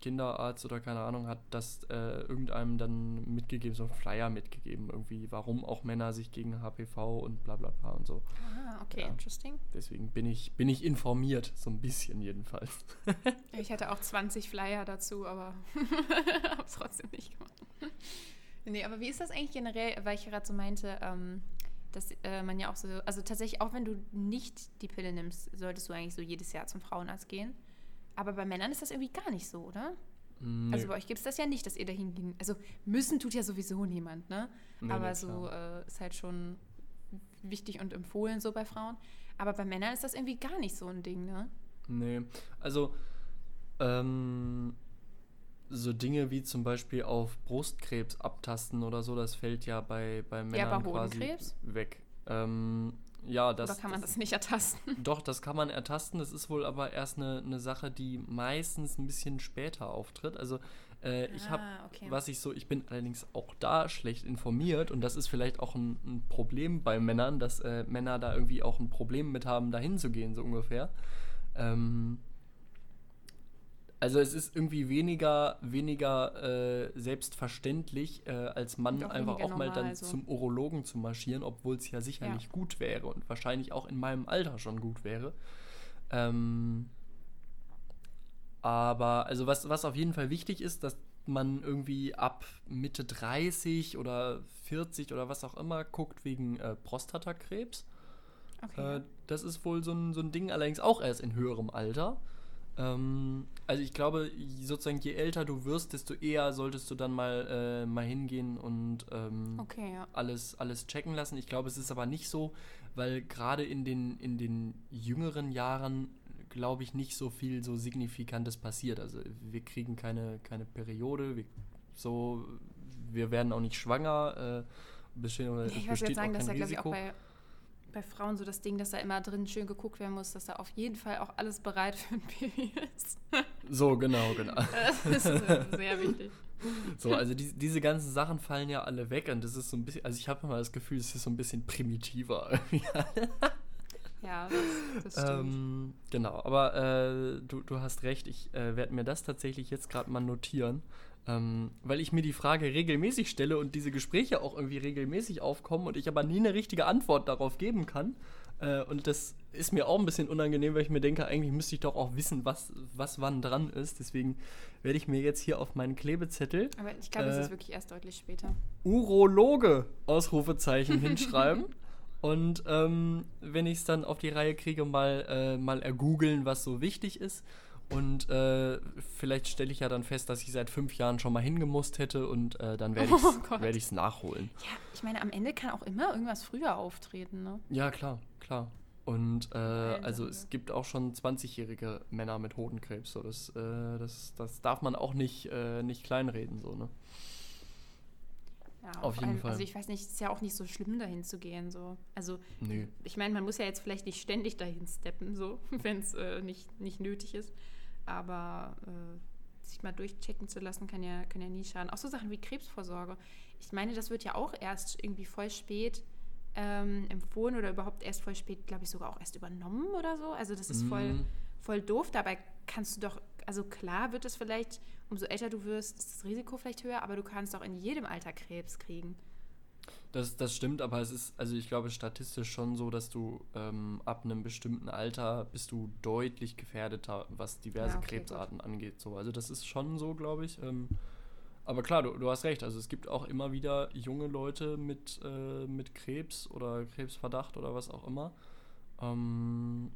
Kinderarzt oder keine Ahnung hat das äh, irgendeinem dann mitgegeben, so einen Flyer mitgegeben, irgendwie, warum auch Männer sich gegen HPV und bla bla bla und so. Ah, okay, ja. interesting. Deswegen bin ich, bin ich informiert, so ein bisschen jedenfalls. (laughs) ich hatte auch 20 Flyer dazu, aber (laughs) habe es trotzdem nicht gemacht. nee, aber wie ist das eigentlich generell, weil ich gerade so meinte, ähm, dass äh, man ja auch so, also tatsächlich, auch wenn du nicht die Pille nimmst, solltest du eigentlich so jedes Jahr zum Frauenarzt gehen. Aber bei Männern ist das irgendwie gar nicht so, oder? Nee. Also bei euch gibt es das ja nicht, dass ihr dahin ging. Also müssen tut ja sowieso niemand, ne? Nee, Aber so äh, ist halt schon wichtig und empfohlen so bei Frauen. Aber bei Männern ist das irgendwie gar nicht so ein Ding, ne? Nee. Also, ähm, so Dinge wie zum Beispiel auf Brustkrebs abtasten oder so, das fällt ja bei, bei Männern ja, quasi weg. Ähm, ja, das. Oder kann man das, das, nicht ertasten? (laughs) Doch, das kann man ertasten. Das ist wohl aber erst eine, eine Sache, die meistens ein bisschen später auftritt. Also äh, ich ah, habe, okay. was ich so, ich bin allerdings auch da schlecht informiert und das ist vielleicht auch ein, ein Problem bei Männern, dass äh, Männer da irgendwie auch ein Problem mit haben, da hinzugehen, so ungefähr. Ähm, also es ist irgendwie weniger, weniger äh, selbstverständlich, äh, als Mann auch einfach auch mal dann so. zum Urologen zu marschieren, obwohl es ja sicherlich ja. gut wäre und wahrscheinlich auch in meinem Alter schon gut wäre. Ähm, aber also was, was auf jeden Fall wichtig ist, dass man irgendwie ab Mitte 30 oder 40 oder was auch immer guckt wegen äh, Prostatakrebs. Okay. Äh, das ist wohl so ein, so ein Ding, allerdings auch erst in höherem Alter. Ähm, also ich glaube, sozusagen je älter du wirst, desto eher solltest du dann mal, äh, mal hingehen und ähm, okay, ja. alles, alles checken lassen. Ich glaube, es ist aber nicht so, weil gerade in den, in den jüngeren Jahren, glaube ich, nicht so viel so Signifikantes passiert. Also wir kriegen keine, keine Periode, wir, so, wir werden auch nicht schwanger. Äh, bestehen, ich würde sagen, dass ja, glaube ich, auch bei bei Frauen so das Ding, dass da immer drin schön geguckt werden muss, dass da auf jeden Fall auch alles bereit für ein Baby ist. So, genau, genau. (laughs) Das ist sehr wichtig. So, also die, diese ganzen Sachen fallen ja alle weg und das ist so ein bisschen, also ich habe immer das Gefühl, es ist so ein bisschen primitiver. (laughs) ja, das, das stimmt. Ähm, genau, aber äh, du, du hast recht, ich äh, werde mir das tatsächlich jetzt gerade mal notieren ähm, weil ich mir die Frage regelmäßig stelle und diese Gespräche auch irgendwie regelmäßig aufkommen und ich aber nie eine richtige Antwort darauf geben kann. Äh, und das ist mir auch ein bisschen unangenehm, weil ich mir denke, eigentlich müsste ich doch auch wissen, was, was wann dran ist. Deswegen werde ich mir jetzt hier auf meinen Klebezettel. Aber ich glaube, äh, es ist wirklich erst deutlich später. Urologe Ausrufezeichen (laughs) hinschreiben. Und ähm, wenn ich es dann auf die Reihe kriege, mal, äh, mal ergoogeln, was so wichtig ist. Und äh, vielleicht stelle ich ja dann fest, dass ich seit fünf Jahren schon mal hingemusst hätte und äh, dann werde ich es (laughs) oh werd nachholen. Ja, ich meine, am Ende kann auch immer irgendwas früher auftreten, ne? Ja, klar, klar. Und äh, also es gibt auch schon 20-jährige Männer mit Hodenkrebs. So, das, äh, das, das darf man auch nicht, äh, nicht kleinreden, so, ne? Ja, auf jeden allem, Fall. Also ich weiß nicht, es ist ja auch nicht so schlimm, dahin zu gehen. So. Also nee. ich meine, man muss ja jetzt vielleicht nicht ständig dahin steppen, so, (laughs) wenn es äh, nicht, nicht nötig ist. Aber äh, sich mal durchchecken zu lassen, kann ja, kann ja nie schaden. Auch so Sachen wie Krebsvorsorge. Ich meine, das wird ja auch erst irgendwie voll spät ähm, empfohlen oder überhaupt erst voll spät, glaube ich, sogar auch erst übernommen oder so. Also das ist voll, mhm. voll doof. Dabei kannst du doch, also klar wird es vielleicht, umso älter du wirst, ist das Risiko vielleicht höher, aber du kannst auch in jedem Alter Krebs kriegen. Das, das stimmt, aber es ist, also ich glaube, statistisch schon so, dass du ähm, ab einem bestimmten Alter bist du deutlich gefährdeter, was diverse ja, okay, Krebsarten gut. angeht. So. Also das ist schon so, glaube ich. Ähm, aber klar, du, du hast recht. Also es gibt auch immer wieder junge Leute mit, äh, mit Krebs oder Krebsverdacht oder was auch immer. Ähm,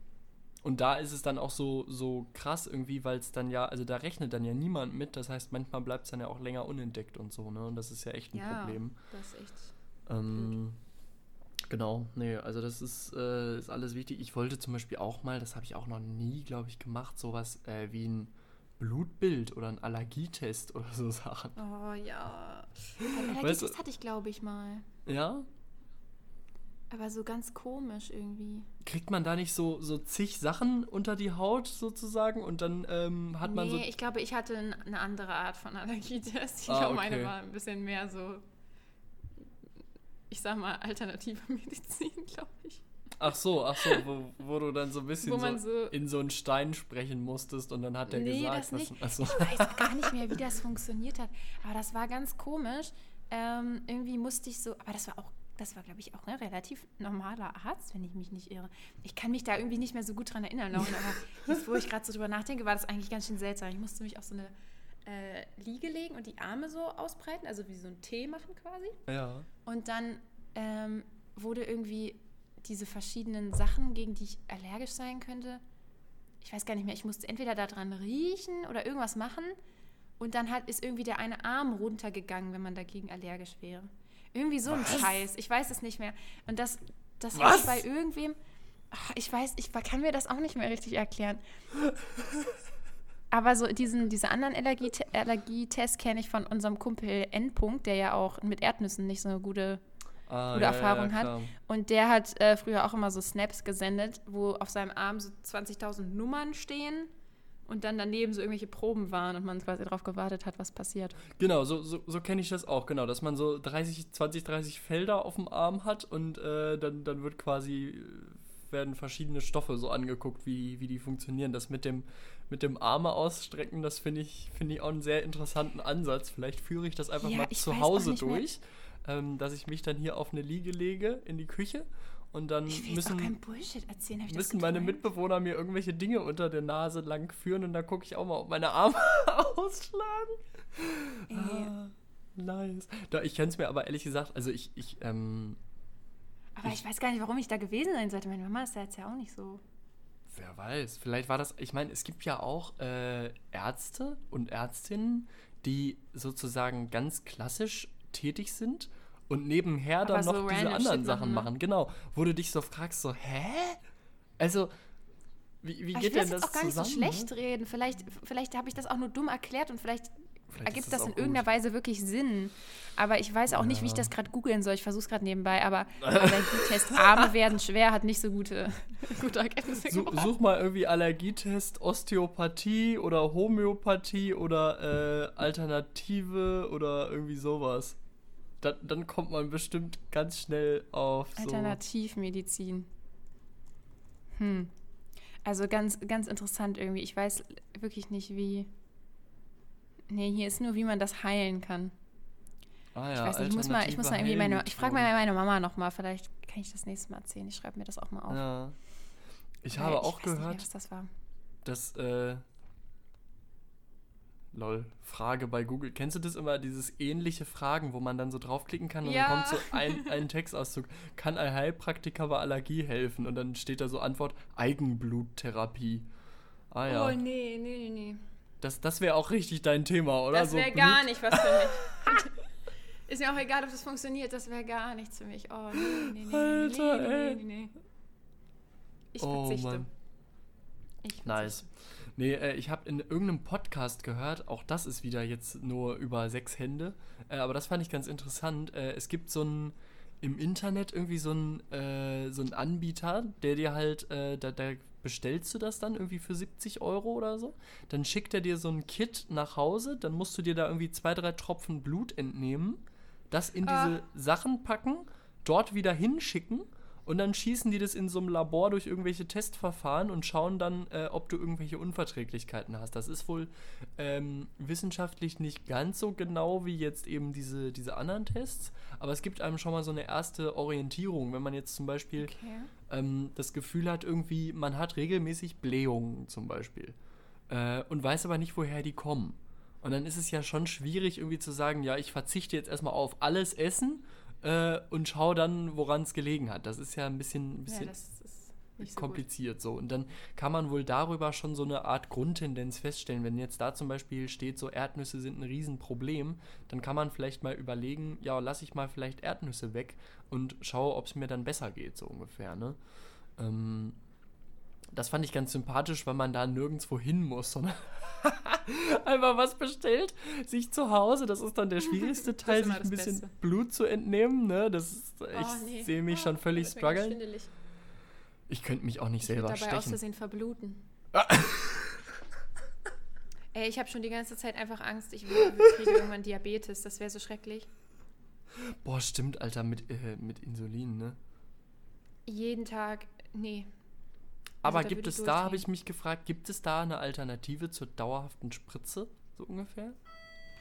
und da ist es dann auch so, so krass irgendwie, weil es dann ja, also da rechnet dann ja niemand mit. Das heißt, manchmal bleibt es dann ja auch länger unentdeckt und so, ne? Und das ist ja echt ein ja, Problem. Das ist echt ähm, genau, nee, also das ist, äh, ist alles wichtig. Ich wollte zum Beispiel auch mal, das habe ich auch noch nie, glaube ich, gemacht, sowas äh, wie ein Blutbild oder ein Allergietest (laughs) oder so Sachen. Oh ja. Ein Allergietest weißt du, hatte ich, glaube ich, mal. Ja? Aber so ganz komisch irgendwie. Kriegt man da nicht so, so zig Sachen unter die Haut sozusagen und dann ähm, hat man nee, so. Nee, ich glaube, ich hatte eine andere Art von Allergietest. Ich ah, glaube, okay. meine war ein bisschen mehr so ich sag mal, alternative (laughs) Medizin, glaube ich. Ach so, ach so, wo, wo du dann so ein bisschen so, so, in so einen Stein sprechen musstest und dann hat der nee, gesagt, das nicht. Was, also. Ich weiß (laughs) gar nicht mehr, wie das funktioniert hat, aber das war ganz komisch. Ähm, irgendwie musste ich so, aber das war auch, das war glaube ich auch ein relativ normaler Arzt, wenn ich mich nicht irre. Ich kann mich da irgendwie nicht mehr so gut dran erinnern, aber jetzt, wo ich gerade so drüber nachdenke, war das eigentlich ganz schön seltsam. Ich musste mich auf so eine äh, Liege legen und die Arme so ausbreiten, also wie so ein T machen quasi. Ja. Und dann ähm, wurde irgendwie diese verschiedenen Sachen, gegen die ich allergisch sein könnte, ich weiß gar nicht mehr, ich musste entweder daran riechen oder irgendwas machen und dann hat, ist irgendwie der eine Arm runtergegangen, wenn man dagegen allergisch wäre. Irgendwie so Was? ein Scheiß, ich weiß es nicht mehr. Und das, das habe ich bei irgendwem, ach, ich weiß, ich kann mir das auch nicht mehr richtig erklären. (laughs) Aber so diesen, diese anderen Allergietests Allergie kenne ich von unserem Kumpel Endpunkt, der ja auch mit Erdnüssen nicht so eine gute, ah, gute ja, Erfahrung ja, hat. Und der hat äh, früher auch immer so Snaps gesendet, wo auf seinem Arm so 20.000 Nummern stehen und dann daneben so irgendwelche Proben waren und man quasi darauf gewartet hat, was passiert. Genau, so, so, so kenne ich das auch, genau, dass man so 30, 20, 30 Felder auf dem Arm hat und äh, dann, dann wird quasi werden verschiedene Stoffe so angeguckt, wie, wie die funktionieren. Das mit dem, mit dem Arme ausstrecken, das finde ich, find ich auch einen sehr interessanten Ansatz. Vielleicht führe ich das einfach ja, mal zu Hause durch, ähm, dass ich mich dann hier auf eine Liege lege in die Küche und dann müssen, erzählen, müssen meine Mitbewohner mir irgendwelche Dinge unter der Nase lang führen und dann gucke ich auch mal, ob meine Arme (laughs) ausschlagen. ah, nice. Da, ich kenne es mir aber ehrlich gesagt, also ich, ich, ähm, Aber ich, ich- weiß gar nicht, warum ich da gewesen sein sollte. Meine Mama ist da jetzt ja auch nicht so. Wer weiß, vielleicht war das, ich meine, es gibt ja auch äh, Ärzte und Ärztinnen, die sozusagen ganz klassisch tätig sind und nebenher Aber dann so noch diese anderen Shit Sachen machen, ne? machen. Genau, wo du dich so fragst, so, hä? Also, wie, wie geht ich will denn das das jetzt auch gar nicht so zusammen, ne? schlecht reden. Vielleicht, vielleicht habe ich das auch nur dumm erklärt und vielleicht Vielleicht ergibt das auch in gut. irgendeiner Weise wirklich Sinn. Aber ich weiß auch nicht, wie ich Ja. das gerade googeln soll. Ich versuche es gerade nebenbei. Aber (laughs) Allergietest, Arme werden schwer, hat nicht so gute, (laughs) gute Ergebnisse Such, gebracht. such mal irgendwie Allergietest, Osteopathie oder Homöopathie oder äh, Alternative oder irgendwie sowas. Dann, dann kommt man bestimmt ganz schnell auf so. Alternativmedizin. Hm. Also ganz, ganz interessant irgendwie. Ich weiß wirklich nicht, wie. Nee, hier ist nur, wie man das heilen kann. Ah, Ich ja, weiß nicht, ich muss mal, ich muss mal irgendwie meine. Ich frage mal meine Mama nochmal, vielleicht kann ich das nächste Mal erzählen. Ich schreibe mir das auch mal auf. Ja. Ich Weil habe auch nicht mehr, gehört, was das war. dass. Äh, lol, Frage bei Google. Kennst du das immer, dieses ähnliche Fragen, wo man dann so draufklicken kann und Ja. dann kommt so ein, (laughs) ein Textauszug. Kann ein Heilpraktiker bei Allergie helfen? Und dann steht da so Antwort: Eigenbluttherapie. Ah ja. Oh, nee, nee, nee, nee. Das, das wäre auch richtig dein Thema, oder? Das So wäre Blut- gar nicht was für mich. (laughs) Ist mir auch egal, ob das funktioniert. Das wäre gar nichts für mich. Oh, nee, nee, nee. Alter, nee, nee, ey. nee, nee, nee. Ich Oh, verzichte. Mann. Ich verzichte. Nice. Nee, äh, ich habe in irgendeinem Podcast gehört, auch das ist wieder jetzt nur über sechs Hände, äh, aber das fand ich ganz interessant. Äh, es gibt so ein im Internet irgendwie so ein äh, so ein Anbieter, der dir halt, äh, da, da bestellst du das dann irgendwie für 70 Euro oder so. Dann schickt er dir so ein Kit nach Hause, dann musst du dir da irgendwie zwei, drei Tropfen Blut entnehmen, das in Ah. diese Sachen packen, dort wieder hinschicken und dann schießen die das in so einem Labor durch irgendwelche Testverfahren und schauen dann, äh, ob du irgendwelche Unverträglichkeiten hast. Das ist wohl ähm, wissenschaftlich nicht ganz so genau wie jetzt eben diese, diese anderen Tests, aber es gibt einem schon mal so eine erste Orientierung, wenn man jetzt zum Beispiel Okay. Ähm, das Gefühl hat, irgendwie, man hat regelmäßig Blähungen zum Beispiel äh, und weiß aber nicht, woher die kommen. Und dann ist es ja schon schwierig, irgendwie zu sagen, ja, ich verzichte jetzt erstmal auf alles Essen äh, und schaue dann, woran es gelegen hat. Das ist ja ein bisschen, ein Ja, bisschen das so gut. kompliziert so. Und dann kann man wohl darüber schon so eine Art Grundtendenz feststellen. Wenn jetzt da zum Beispiel steht, so Erdnüsse sind ein Riesenproblem, dann kann man vielleicht mal überlegen, ja, lasse ich mal vielleicht Erdnüsse weg und schaue, ob es mir dann besser geht, so ungefähr. Ne? Ähm, das fand ich ganz sympathisch, weil man da nirgendwo hin muss, sondern (laughs) einfach was bestellt, sich zu Hause, das ist dann der (laughs) schwierigste Teil, sich ein bisschen Beste. Blut zu entnehmen. Ne? Das ist, ich Oh, nee. sehe mich Oh, schon völlig strugglen. Ich könnte mich auch nicht Ich selber dabei aus stechen. Versehen verbluten. (laughs) Ey, ich habe schon die ganze Zeit einfach Angst, ich kriege irgendwann Diabetes. Das wäre so schrecklich. Boah, stimmt, Alter, mit, äh, mit Insulin, ne? Jeden Tag, nee. Aber Also da gibt es da, habe ich mich gefragt, gibt es da eine Alternative zur dauerhaften Spritze, so ungefähr?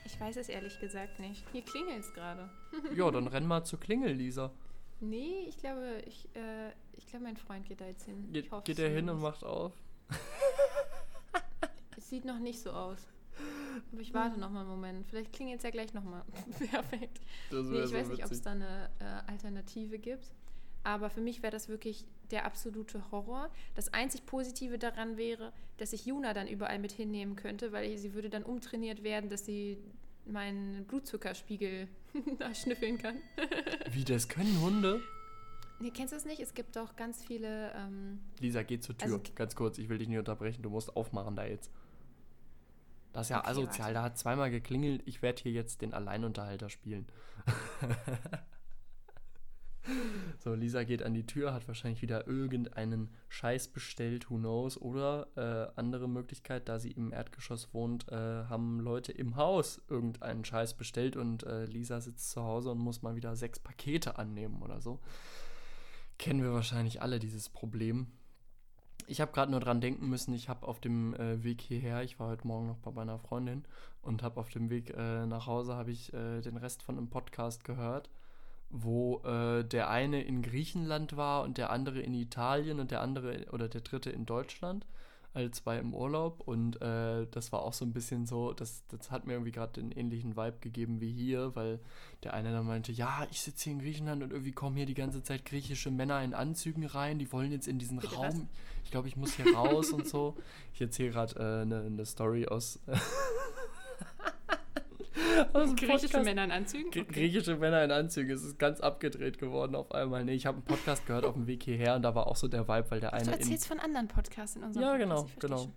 Ich weiß es ehrlich gesagt nicht. Hier klingelt es gerade. ja, dann (laughs) renn mal zur Klingel, Lisa. Nee, ich glaube, ich, äh, ich glaube, mein Freund geht da jetzt hin. Geht, Ich hoffe geht er hin und macht auf? Es (laughs) (laughs) sieht noch nicht so aus. Aber ich warte noch mal einen Moment. Vielleicht klingelt es ja gleich noch mal. (laughs) Perfekt. Nee, ich so weiß nicht, ob es da eine äh, Alternative gibt. Aber für mich wäre das wirklich der absolute Horror. Das einzig Positive daran wäre, dass ich Juna dann überall mit hinnehmen könnte, weil sie würde dann umtrainiert werden, dass sie meinen Blutzuckerspiegel (laughs) da schnüffeln kann. (laughs) Wie, das können Hunde? Nee, kennst du das nicht? Es gibt auch ganz viele. Ähm, Lisa, geh zur Tür. Also- Ganz kurz, ich will dich nicht unterbrechen, du musst aufmachen da jetzt. Das ist ja Okay, asozial, warte. da hat zweimal geklingelt, ich werde hier jetzt den Alleinunterhalter spielen. (laughs) so, Lisa geht an die Tür, hat wahrscheinlich wieder irgendeinen Scheiß bestellt, who knows. Oder äh, andere Möglichkeit, da sie im Erdgeschoss wohnt, äh, haben Leute im Haus irgendeinen Scheiß bestellt und äh, Lisa sitzt zu Hause und muss mal wieder sechs Pakete annehmen oder so. Kennen wir wahrscheinlich alle dieses Problem. Ich habe gerade nur dran denken müssen, ich habe auf dem äh, Weg hierher, ich war heute Morgen noch bei meiner Freundin und habe auf dem Weg äh, nach Hause, habe ich äh, den Rest von einem Podcast gehört, wo äh, der eine in Griechenland war und der andere in Italien und der andere oder der dritte in Deutschland. alle zwei im Urlaub und äh, das war auch so ein bisschen so, das, das hat mir irgendwie gerade den ähnlichen Vibe gegeben wie hier, weil der eine dann meinte, ja, ich sitze hier in Griechenland und irgendwie kommen hier die ganze Zeit griechische Männer in Anzügen rein, die wollen jetzt in diesen Bitte Raum, was? ich glaube, ich muss hier raus und so. Ich erzähle gerade eine äh, ne, ne Story aus (laughs) (laughs) griechische Männer in Anzügen? Okay. Griechische Männer in Anzügen. Es ist ganz abgedreht geworden auf einmal. Nee, ich habe einen Podcast gehört auf dem Weg hierher und da war auch so der Vibe, weil der eine. Du erzählst von anderen Podcasts in unserem Ja, genau, genau.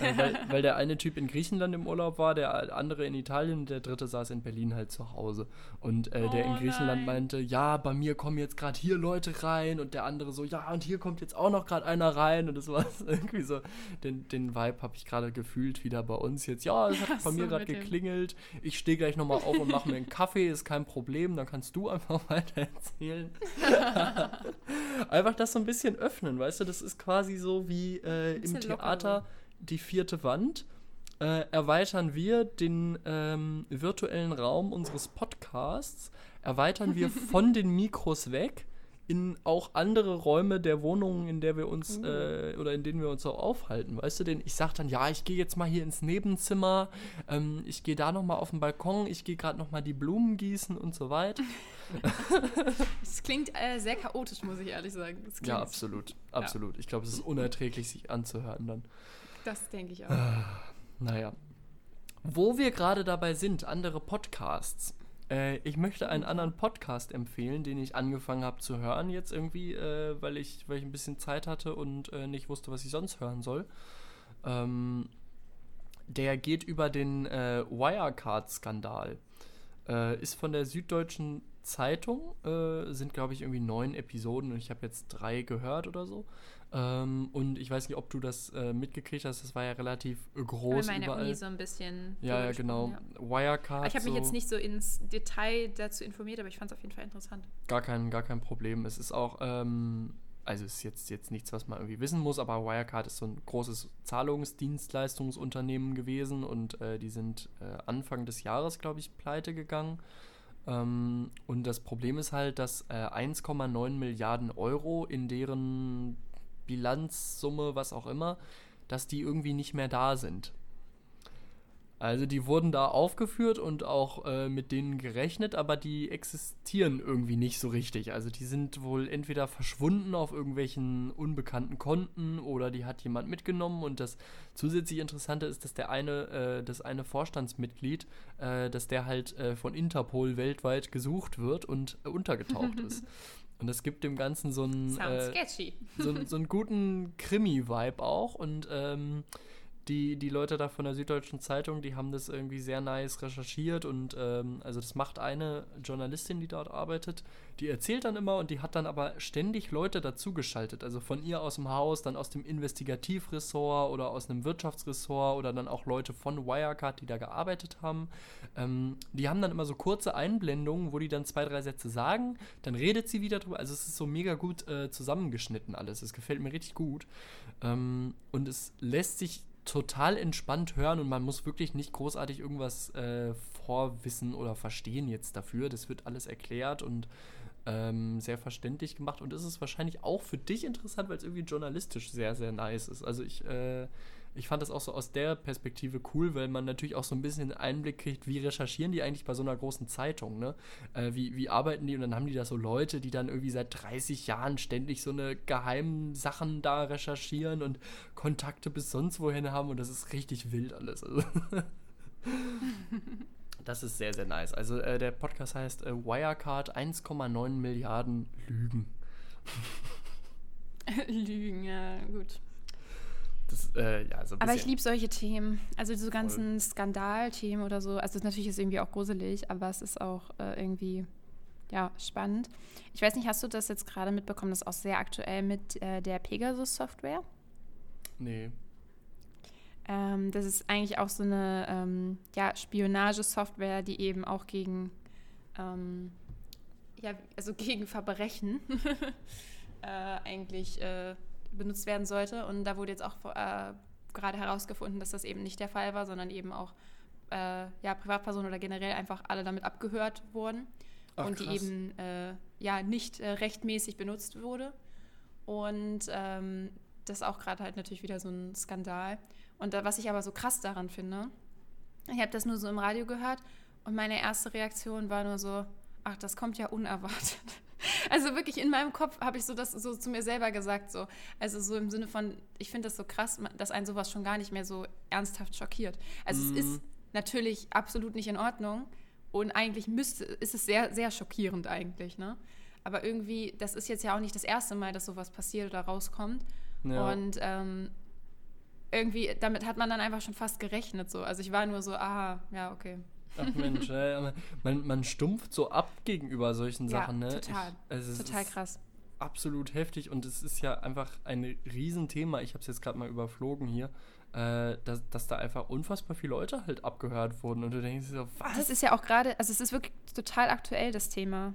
Äh, weil, weil, der eine Typ in Griechenland im Urlaub war, der andere in Italien und der dritte saß in Berlin halt zu Hause. Und äh, der oh, in Griechenland nein. meinte, ja, bei mir kommen jetzt gerade hier Leute rein und der andere so, ja, und hier kommt jetzt auch noch gerade einer rein und das war (laughs) irgendwie so, den, den Vibe habe ich gerade gefühlt wieder bei uns jetzt. Ja, es hat bei mir gerade geklingelt, ich stehe gleich nochmal auf und mache mir einen Kaffee, ist kein Problem, dann kannst du einfach (laughs) weiter erzählen. (laughs) einfach das so ein bisschen öffnen, weißt du, das ist quasi so wie äh, im Theater. Locker die vierte Wand äh, erweitern wir den ähm, virtuellen Raum unseres Podcasts, erweitern wir (laughs) von den Mikros weg in auch andere Räume der Wohnungen, in der wir uns uh. äh, oder in denen wir uns auch aufhalten. Weißt du, denn ich sag dann, ja, ich gehe jetzt mal hier ins Nebenzimmer, ähm, ich gehe da noch mal auf den Balkon, ich gehe gerade noch mal die Blumen gießen und so weiter. (laughs) Es klingt äh, sehr chaotisch, muss ich ehrlich sagen. Ja, absolut, absolut. Ja. Ich glaube, es ist unerträglich, sich anzuhören dann. Das denke ich auch. Ah, naja. Wo wir gerade dabei sind, andere Podcasts. Äh, ich möchte einen anderen Podcast empfehlen, den ich angefangen habe zu hören, jetzt irgendwie, äh, weil, ich, weil ich ein bisschen Zeit hatte und äh, nicht wusste, was ich sonst hören soll. Ähm, der geht über den äh, Wirecard-Skandal. Äh, ist von der Süddeutschen Zeitung, sind glaube ich irgendwie neun Episoden und ich habe jetzt drei gehört oder so. Ähm, und ich weiß nicht, ob du das äh, mitgekriegt hast, das war ja relativ groß. Bei meiner überall. Uni so ein bisschen. Ja, ja, genau. Ja. Wirecard. Ich habe mich so jetzt nicht so ins Detail dazu informiert, aber ich fand es auf jeden Fall interessant. Gar kein, gar kein Problem. Es ist auch, ähm, also ist jetzt, jetzt nichts, was man irgendwie wissen muss, aber Wirecard ist so ein großes Zahlungsdienstleistungsunternehmen gewesen und äh, die sind äh, Anfang des Jahres, glaube ich, pleite gegangen. Ähm, und das Problem ist halt, dass äh, 1,9 Milliarden Euro in deren Bilanzsumme, was auch immer, dass die irgendwie nicht mehr da sind. Also die wurden da aufgeführt und auch äh, mit denen gerechnet, aber die existieren irgendwie nicht so richtig. Also die sind wohl entweder verschwunden auf irgendwelchen unbekannten Konten oder die hat jemand mitgenommen. Und das zusätzlich Interessante ist, dass der eine, äh, das eine Vorstandsmitglied, äh, dass der halt äh, von Interpol weltweit gesucht wird und äh, untergetaucht (laughs) ist. Und es gibt dem Ganzen so einen, äh, so, so, einen guten Krimi-Vibe auch. Und ähm, die, die Leute da von der Süddeutschen Zeitung, die haben das irgendwie sehr nice recherchiert und ähm, also das macht eine Journalistin, die dort arbeitet, die erzählt dann immer und die hat dann aber ständig Leute dazugeschaltet, also von ihr aus dem Haus, dann aus dem Investigativressort oder aus einem Wirtschaftsressort oder dann auch Leute von Wirecard, die da gearbeitet haben. Ähm, die haben dann immer so kurze Einblendungen, wo die dann zwei, drei Sätze sagen, dann redet sie wieder drüber, also es ist so mega gut äh, zusammengeschnitten alles, es gefällt mir richtig gut. Ähm, und es lässt sich total entspannt hören und man muss wirklich nicht großartig irgendwas äh, vorwissen oder verstehen jetzt dafür. Das wird alles erklärt und ähm, sehr verständlich gemacht und es ist wahrscheinlich auch für dich interessant, weil es irgendwie journalistisch sehr, sehr nice ist. Also ich äh, ich fand das auch so aus der Perspektive cool, weil man natürlich auch so ein bisschen Einblick kriegt, wie recherchieren die eigentlich bei so einer großen Zeitung, ne? Äh, wie, wie arbeiten die? Und dann haben die da so Leute, die dann irgendwie seit 30 Jahren ständig so eine geheimen Sachen da recherchieren und Kontakte bis sonst wohin haben und das ist richtig wild alles. Also (laughs) das ist sehr, sehr nice. Also äh, der Podcast heißt äh, Wirecard 1,9 Milliarden Lügen. (laughs) Lügen, ja, gut. Das, äh, ja, so Aber ich liebe solche Themen. Also diese ganzen Skandalthemen oder so. Also natürlich ist es irgendwie auch gruselig, aber es ist auch äh, irgendwie ja, spannend. Ich weiß nicht, hast du das jetzt gerade mitbekommen? Das ist auch sehr aktuell mit äh, der Pegasus-Software. Nee. Ähm, das ist eigentlich auch so eine ähm, ja, Spionagesoftware, die eben auch gegen ähm, ja, also gegen Verbrechen (laughs) äh, eigentlich äh, benutzt werden sollte. Und da wurde jetzt auch äh, gerade herausgefunden, dass das eben nicht der Fall war, sondern eben auch äh, ja, Privatpersonen oder generell einfach alle damit abgehört wurden Ach, und die eben äh, ja nicht äh, rechtmäßig benutzt wurde. Und ähm, das ist auch gerade halt natürlich wieder so ein Skandal. Und da, was ich aber so krass daran finde, ich habe das nur so im Radio gehört und meine erste Reaktion war nur so, ach, das kommt ja unerwartet. (laughs) Also wirklich in meinem Kopf habe ich so das so zu mir selber gesagt, so. Also so im Sinne von, ich finde das so krass, dass einen sowas schon gar nicht mehr so ernsthaft schockiert. Also mhm. es ist natürlich absolut nicht in Ordnung und eigentlich müsste, ist es sehr, sehr schockierend eigentlich, ne? Aber irgendwie, das ist jetzt ja auch nicht das erste Mal, dass sowas passiert oder rauskommt. Ja. Und ähm, irgendwie, damit hat man dann einfach schon fast gerechnet. So. Also ich war nur so, aha, ja, okay. Ach Mensch, ey, man, man stumpft so ab gegenüber solchen Sachen. Ja, ne? total. Ich, also total krass. Absolut heftig und es ist ja einfach ein Riesenthema. Ich habe es jetzt gerade mal überflogen hier. Äh, dass, dass da einfach unfassbar viele Leute halt abgehört wurden und du denkst so, was? Das ist ja auch gerade, also es ist wirklich total aktuell, das Thema.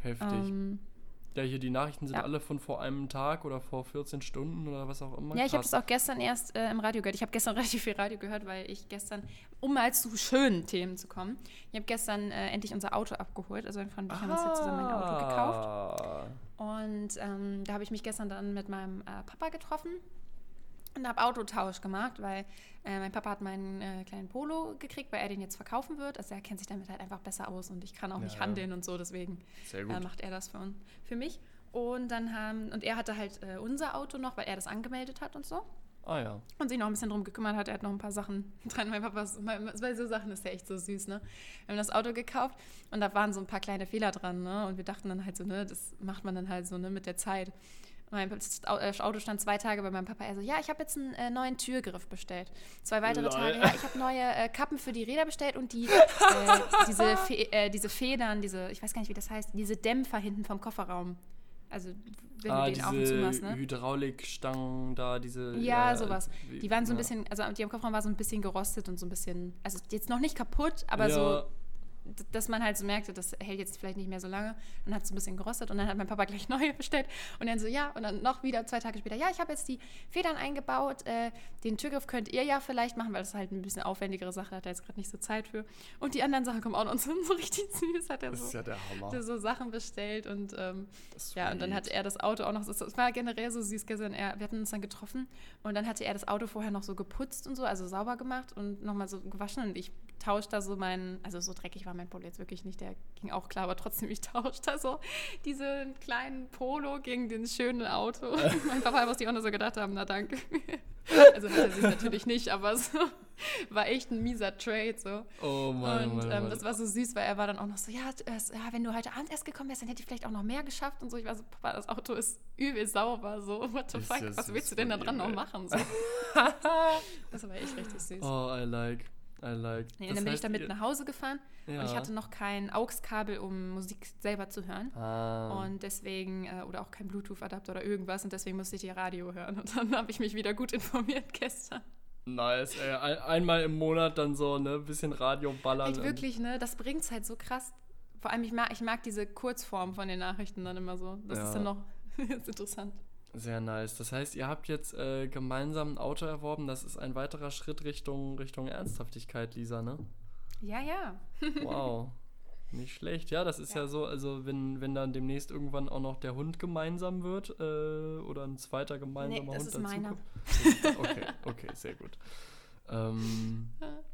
Heftig. Ähm, ja, hier die Nachrichten sind ja. alle von vor einem Tag oder vor 14 Stunden oder was auch immer. Ja, ich habe das auch gestern erst äh, im Radio gehört. Ich habe gestern (laughs) relativ viel Radio gehört, weil ich gestern, um mal zu schönen Themen zu kommen, ich habe gestern äh, endlich unser Auto abgeholt. Also mein Freund und ich ah. haben uns jetzt zusammen ein Auto gekauft. Und ähm, da habe ich mich gestern dann mit meinem äh, Papa getroffen und habe Autotausch gemacht, weil äh, mein Papa hat meinen äh, kleinen Polo gekriegt, weil er den jetzt verkaufen wird. Also er kennt sich damit halt einfach besser aus und ich kann auch ja, nicht handeln ja. und so, deswegen äh, macht er das für, für mich. Und dann haben, und er hatte halt äh, unser Auto noch, weil er das angemeldet hat und so. Ah ja. Und sich noch ein bisschen drum gekümmert hat. Er hat noch ein paar Sachen (laughs) dran. Mein Papa, bei so Sachen ist er echt so süß, ne? Wir haben das Auto gekauft und da waren so ein paar kleine Fehler dran, ne? Und wir dachten dann halt so, ne, das macht man dann halt so, ne, mit der Zeit. Mein äh, Auto stand zwei Tage bei meinem Papa. Er so, ja, ich habe jetzt einen äh, neuen Türgriff bestellt. Zwei weitere Lol. Tage, ja, ich habe neue äh, Kappen für die Räder bestellt und die, äh, (laughs) diese, Fe äh, diese Federn, diese, ich weiß gar nicht, wie das heißt, diese Dämpfer hinten vom Kofferraum. Also, wenn ah, du den auf und zu machst, ne? Hydraulikstangen da, diese. Ja, ja sowas. Die waren so ein bisschen, also die am Kofferraum war so ein bisschen gerostet und so ein bisschen, also jetzt noch nicht kaputt, aber ja. so dass man halt so merkte, das hält jetzt vielleicht nicht mehr so lange. Dann hat es ein bisschen gerostet und dann hat mein Papa gleich (laughs) neue bestellt. Und dann so, ja, und dann noch wieder zwei Tage später, ja, ich habe jetzt die Federn eingebaut. Äh, den Türgriff könnt ihr ja vielleicht machen, weil das halt ein bisschen aufwendigere Sache hat er jetzt gerade nicht so Zeit für. Und die anderen Sachen kommen auch noch und (laughs) so richtig süß. Hat er das so, ist ja der Hammer. so Sachen bestellt und ähm, ja, und dann hatte er das Auto auch noch, es war generell so süß gestern. Er, wir hatten uns dann getroffen und dann hatte er das Auto vorher noch so geputzt und so, also sauber gemacht und nochmal so gewaschen und ich tausche da so meinen, also so dreckig war mein Polo jetzt wirklich nicht, der ging auch klar, aber trotzdem, ich (laughs) tausche da so diesen kleinen Polo gegen den schönen Auto. (laughs) (laughs) mein Papa muss die auch nur so gedacht haben, na danke. also hat er sich natürlich nicht, aber so war echt ein mieser Trade so. Oh Mann, Und Mann, ähm, das war so süß, weil er war dann auch noch so, ja, äh, ja, wenn du heute Abend erst gekommen wärst, dann hätte ich vielleicht auch noch mehr geschafft und so. Ich war so, Papa, das Auto ist übel sauber, so, what the fuck, was willst du denn da dran noch machen? So. das war echt richtig süß. Oh, I like. I like. Nee, dann bin heißt, ich damit nach Hause gefahren ja. und ich hatte noch kein AUX-Kabel, um Musik selber zu hören. Ah. Und deswegen, äh, oder auch kein Bluetooth-Adapter oder irgendwas und deswegen musste ich die Radio hören. Und dann (laughs) habe ich mich wieder gut informiert (laughs) gestern. Nice, ey. Ein, einmal im Monat dann so, ne, bisschen Radio ballern. Echt wirklich, ne, das bringt es halt so krass. Vor allem, ich mag, ich mag diese Kurzform von den Nachrichten dann immer so. Das ja. ist dann noch (laughs) ist interessant. Sehr nice. Das heißt, ihr habt jetzt äh, gemeinsam ein Auto erworben. Das ist ein weiterer Schritt Richtung, Richtung Ernsthaftigkeit, Lisa, ne? Ja, ja. (laughs) wow. Nicht schlecht. Ja, das ist ja, ja so, also wenn, wenn dann demnächst irgendwann auch noch der Hund gemeinsam wird äh, oder ein zweiter gemeinsamer nee, das Hund ist dazu meiner. (laughs) Okay, okay, sehr gut. Ähm,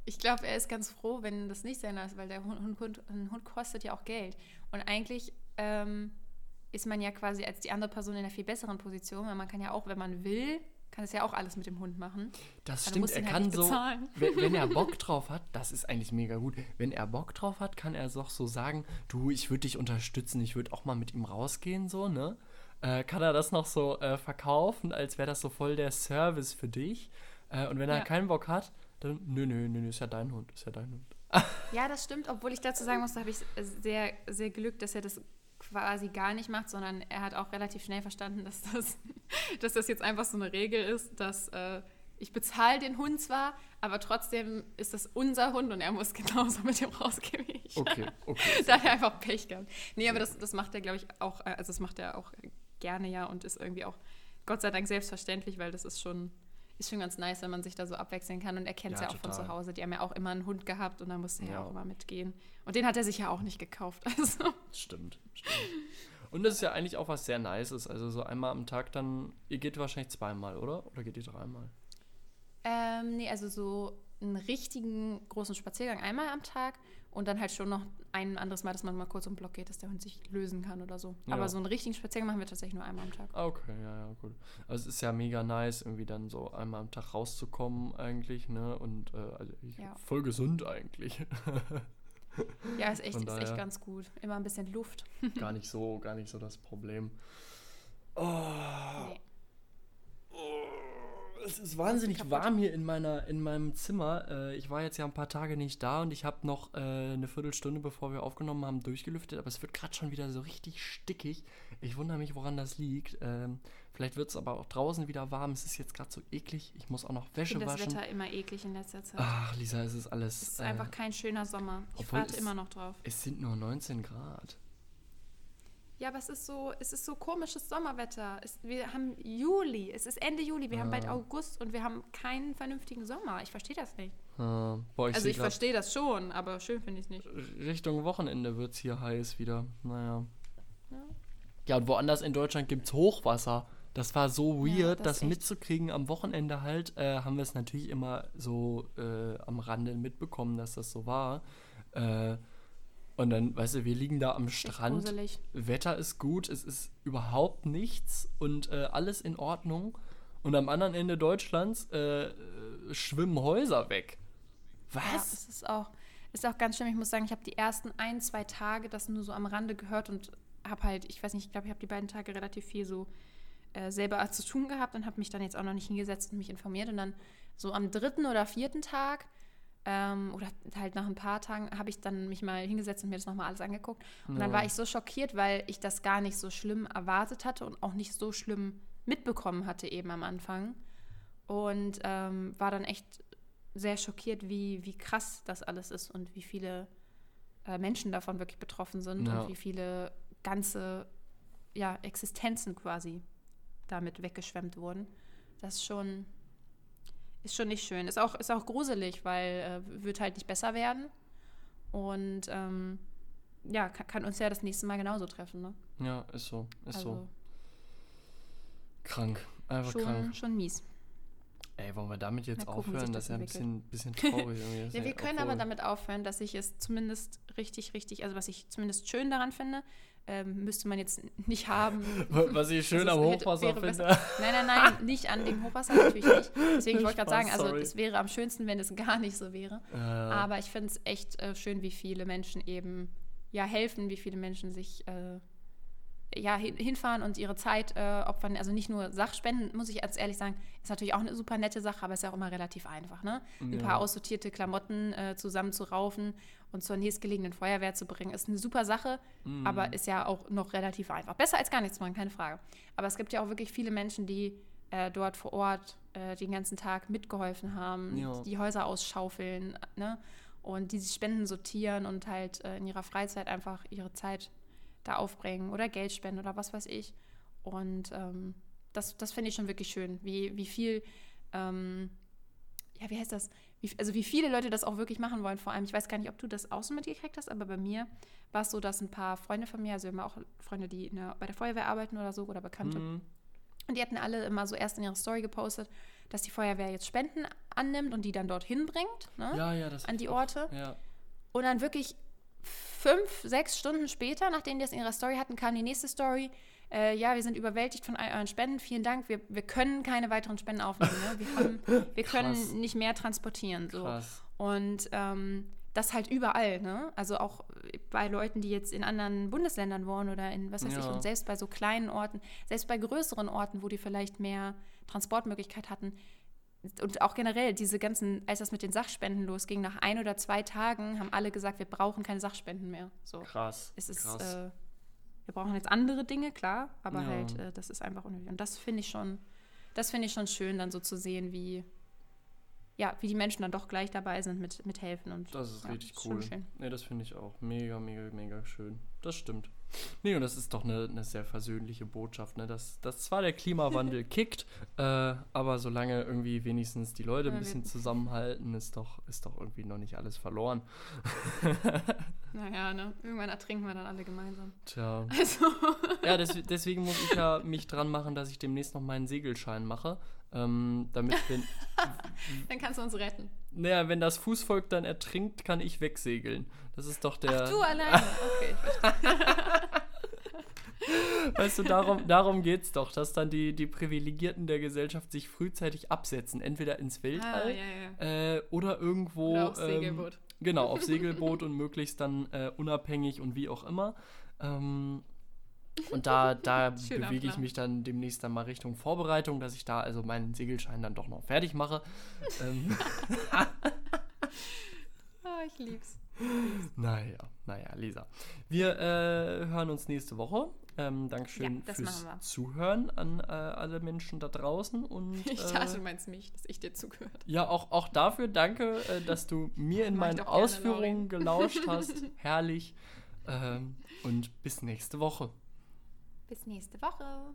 ich glaube, er ist ganz froh, wenn das nicht sein ist, weil der Hund, Hund, ein Hund kostet ja auch Geld. Und eigentlich ähm, ist man ja quasi als die andere Person in einer viel besseren Position, weil man kann ja auch, wenn man will, kann es ja auch alles mit dem Hund machen. Das stimmt, er halt kann so, wenn, wenn, er Bock (laughs) drauf hat, das ist eigentlich mega gut. Wenn er Bock drauf hat, kann er doch so sagen, du, ich würde dich unterstützen, ich würde auch mal mit ihm rausgehen, so, ne? Äh, kann er das noch so äh, verkaufen, als wäre das so voll der Service für dich. Äh, und wenn er ja. keinen Bock hat, dann, nö, nö, nö, ist ja dein Hund, ist ja dein Hund. ja, das stimmt, obwohl ich dazu sagen muss, da habe ich sehr, sehr Glück, dass er das quasi gar nicht macht, sondern er hat auch relativ schnell verstanden, dass das, (laughs) dass das jetzt einfach so eine Regel ist, dass äh, ich bezahle den Hund zwar, aber trotzdem ist das unser Hund und er muss (laughs) genauso mit dem rausgehen wie ich. Okay, okay. (laughs) da hat er einfach Pech gehabt. Nee, aber das, das macht er, glaube ich, auch, äh, also das macht er auch gerne ja und ist irgendwie auch Gott sei Dank selbstverständlich, weil das ist schon ist schon ganz nice, wenn man sich da so abwechseln kann. Und er kennt es ja, ja, auch total. von zu Hause. Die haben ja auch immer einen Hund gehabt und da musste er ja auch immer mitgehen. Und den hat er sich ja auch nicht gekauft. (laughs) Also. Stimmt, stimmt. Und das ist ja eigentlich auch was sehr Nices. Also so einmal am Tag dann, ihr geht wahrscheinlich zweimal, oder? Oder geht ihr dreimal? Ähm, nee, also so einen richtigen großen Spaziergang einmal am Tag und dann halt schon noch ein anderes Mal, dass man mal kurz um den Block geht, dass der Hund sich lösen kann oder so. Ja. Aber so einen richtigen Spaziergang machen wir tatsächlich nur einmal am Tag. Ah, Okay, ja, ja, gut. Also es ist ja mega nice, irgendwie dann so einmal am Tag rauszukommen eigentlich, ne? Und äh, also ich, Ja. voll gesund eigentlich. (laughs) Ja, ist echt, ist echt ganz gut. Immer ein bisschen Luft. gar nicht so, gar nicht so das Problem. (laughs) Oh, Nee. Es ist wahnsinnig kaputt. warm hier in meiner in meinem Zimmer. Äh, ich war jetzt ja ein paar Tage nicht da und ich habe noch äh, eine Viertelstunde, bevor wir aufgenommen haben, durchgelüftet, aber es wird gerade schon wieder so richtig stickig. Ich wundere mich, woran das liegt. Ähm, vielleicht wird es aber auch draußen wieder warm. Es ist jetzt gerade so eklig. Ich muss auch noch Ich Wäsche das waschen. Wetter immer eklig in letzter Zeit. Ach, Lisa, es ist alles. es ist äh, einfach kein schöner Sommer. Ich warte immer noch drauf. es sind nur 19 Grad. Ja, aber es ist so, es ist so komisches Sommerwetter. Es, wir haben Juli, es ist Ende Juli, wir haben bald Ja. August und wir haben keinen vernünftigen Sommer. Ich verstehe das nicht. Äh, boah, ich also ich verstehe das schon, aber schön finde ich es nicht. Richtung Wochenende wird es hier heiß wieder. Naja. Ja. Ja, und woanders in Deutschland gibt es Hochwasser. Das war so Ja, weird, das das, mitzukriegen am Wochenende halt. Äh, haben wir es natürlich immer so äh, am Rande mitbekommen, dass das so war. Äh, und dann, weißt du, wir liegen da am Strand. Wetter ist gut, es ist überhaupt nichts und äh, alles in Ordnung. Und am anderen Ende Deutschlands äh, äh, schwimmen Häuser weg. Ja, Was? es ist auch, ist auch ganz schlimm. Ich muss sagen, ich habe die ersten ein, zwei Tage das nur so am Rande gehört und habe halt, ich weiß nicht, ich glaube, ich habe die beiden Tage relativ viel so äh, selber zu tun gehabt und habe mich dann jetzt auch noch nicht hingesetzt und mich informiert. Und dann so am dritten oder vierten Tag ähm, oder halt nach ein paar Tagen habe ich dann mich mal hingesetzt und mir das nochmal alles angeguckt. Und dann Ja. war ich so schockiert, weil ich das gar nicht so schlimm erwartet hatte und auch nicht so schlimm mitbekommen hatte eben am Anfang. Und ähm, war dann echt sehr schockiert, wie, wie krass das alles ist und wie viele äh, Menschen davon wirklich betroffen sind Ja. und wie viele ganze ja, Existenzen quasi damit weggeschwemmt wurden. Das ist schon, ist schon nicht schön. Ist auch, ist auch gruselig, weil äh, wird halt nicht besser werden. Und ähm, ja, kann, kann uns ja das nächste Mal genauso treffen. Ne? Ja, ist so, ist so. Also Krank, einfach schon, krank. schon mies. Ey, wollen wir damit jetzt wie aufhören? sich Das ist ja ein das bisschen, bisschen traurig. (laughs) irgendwie. Das Ja, wir können aber damit aufhören, dass ich es zumindest richtig, richtig, also was ich zumindest schön daran finde, ähm, müsste man jetzt nicht haben. Was ich schön Also am Hochwasser finde. besser. Nein, nein, nein, (laughs) nicht an dem Hochwasser natürlich nicht. Deswegen ich wollte gerade sagen, also sorry. es wäre am schönsten, wenn es gar nicht so wäre. Äh, Aber ich finde es echt äh, schön, wie viele Menschen eben ja helfen, wie viele Menschen sich äh, ja hin, hinfahren und ihre Zeit äh, opfern. Also nicht nur Sachspenden, muss ich ganz ehrlich sagen, ist natürlich auch eine super nette Sache, aber ist ja auch immer relativ einfach, ne? Ein Ja. paar aussortierte Klamotten äh, zusammenzuraufen und zur nächstgelegenen Feuerwehr zu bringen, ist eine super Sache, Mhm. aber ist ja auch noch relativ einfach. Besser als gar nichts machen, keine Frage. Aber es gibt ja auch wirklich viele Menschen, die äh, dort vor Ort äh, den ganzen Tag mitgeholfen haben, Ja. die Häuser ausschaufeln, ne? Und die sich Spenden sortieren und halt äh, in ihrer Freizeit einfach ihre Zeit da aufbringen oder Geld spenden oder was weiß ich. Und ähm, das, das finde ich schon wirklich schön, wie, wie viel, ähm, ja, wie heißt das? Wie, also wie viele Leute das auch wirklich machen wollen. Vor allem, ich weiß gar nicht, ob du das auch so mitgekriegt hast, aber bei mir war es so, dass ein paar Freunde von mir, also wir haben auch Freunde, die der, bei der Feuerwehr arbeiten oder so oder Bekannte, mhm. und die hatten alle immer so erst in ihrer Story gepostet, dass die Feuerwehr jetzt Spenden annimmt und die dann dorthin bringt, ne? Ja, ja, an die Orte. Ja. Und dann wirklich fünf, sechs Stunden später, nachdem die das in ihrer Story hatten, kam die nächste Story. Äh, ja, wir sind überwältigt von all euren Spenden. Vielen Dank. Wir, wir können keine weiteren Spenden aufnehmen. Ne? Wir, haben, (laughs) wir können nicht mehr transportieren. So. Krass. Und ähm, das halt überall, ne? Also auch bei Leuten, die jetzt in anderen Bundesländern wohnen oder in was weiß ich, Ja. und selbst bei so kleinen Orten, selbst bei größeren Orten, wo die vielleicht mehr Transportmöglichkeit hatten. Und auch generell, diese ganzen, als das mit den Sachspenden losging, nach ein oder zwei Tagen haben alle gesagt, wir brauchen keine Sachspenden mehr. So. Krass. Es ist, krass. äh, wir brauchen jetzt andere Dinge, klar, aber Ja. halt, äh, das ist einfach unnötig. Und das finde ich schon, das finde ich schon schön, dann so zu sehen, wie, ja, wie die Menschen dann doch gleich dabei sind mit, mit helfen. Und, das ist ja, richtig cool. schön. Nee, das finde ich auch. Mega, mega, mega schön. Das stimmt. Nee, und das ist doch eine, eine sehr versöhnliche Botschaft, ne? Dass, dass zwar der Klimawandel (laughs) kickt, äh, aber solange irgendwie wenigstens die Leute ein bisschen zusammenhalten, ist doch, ist doch irgendwie noch nicht alles verloren. (laughs) naja, ne? Irgendwann ertrinken wir dann alle gemeinsam. Tja. Also. ja, des, deswegen muss ich ja mich dran machen, dass ich demnächst noch meinen Segelschein mache. Ähm, damit wenn, (laughs) Dann kannst du uns retten. Naja, wenn das Fußvolk dann ertrinkt, kann ich wegsegeln. Das ist doch der. Ach, du alleine. Okay, (laughs) Weißt du, darum, darum geht es doch, dass dann die, die Privilegierten der Gesellschaft sich frühzeitig absetzen. Entweder ins Weltall ah, ja, ja. Äh, oder irgendwo. Oder aufs ähm, Segelboot. Genau, auf Segelboot und möglichst dann äh, unabhängig und wie auch immer. Ähm, (laughs) und da, da bewege ich mich dann demnächst dann mal Richtung Vorbereitung, dass ich da also meinen Segelschein dann doch noch fertig mache. (laughs) ähm. oh, (laughs) ich lieb's. Naja, naja, Lisa. Wir äh, hören uns nächste Woche. Ähm, Dankeschön ja, fürs Zuhören an äh, alle Menschen da draußen. Und, ich dachte, du meinst mich, dass ich dir zugehört habe. Ja, auch, auch dafür danke, äh, dass du mir in meinen Ausführungen gelauscht hast. Herrlich. Ähm, und bis nächste Woche. Bis nächste Woche.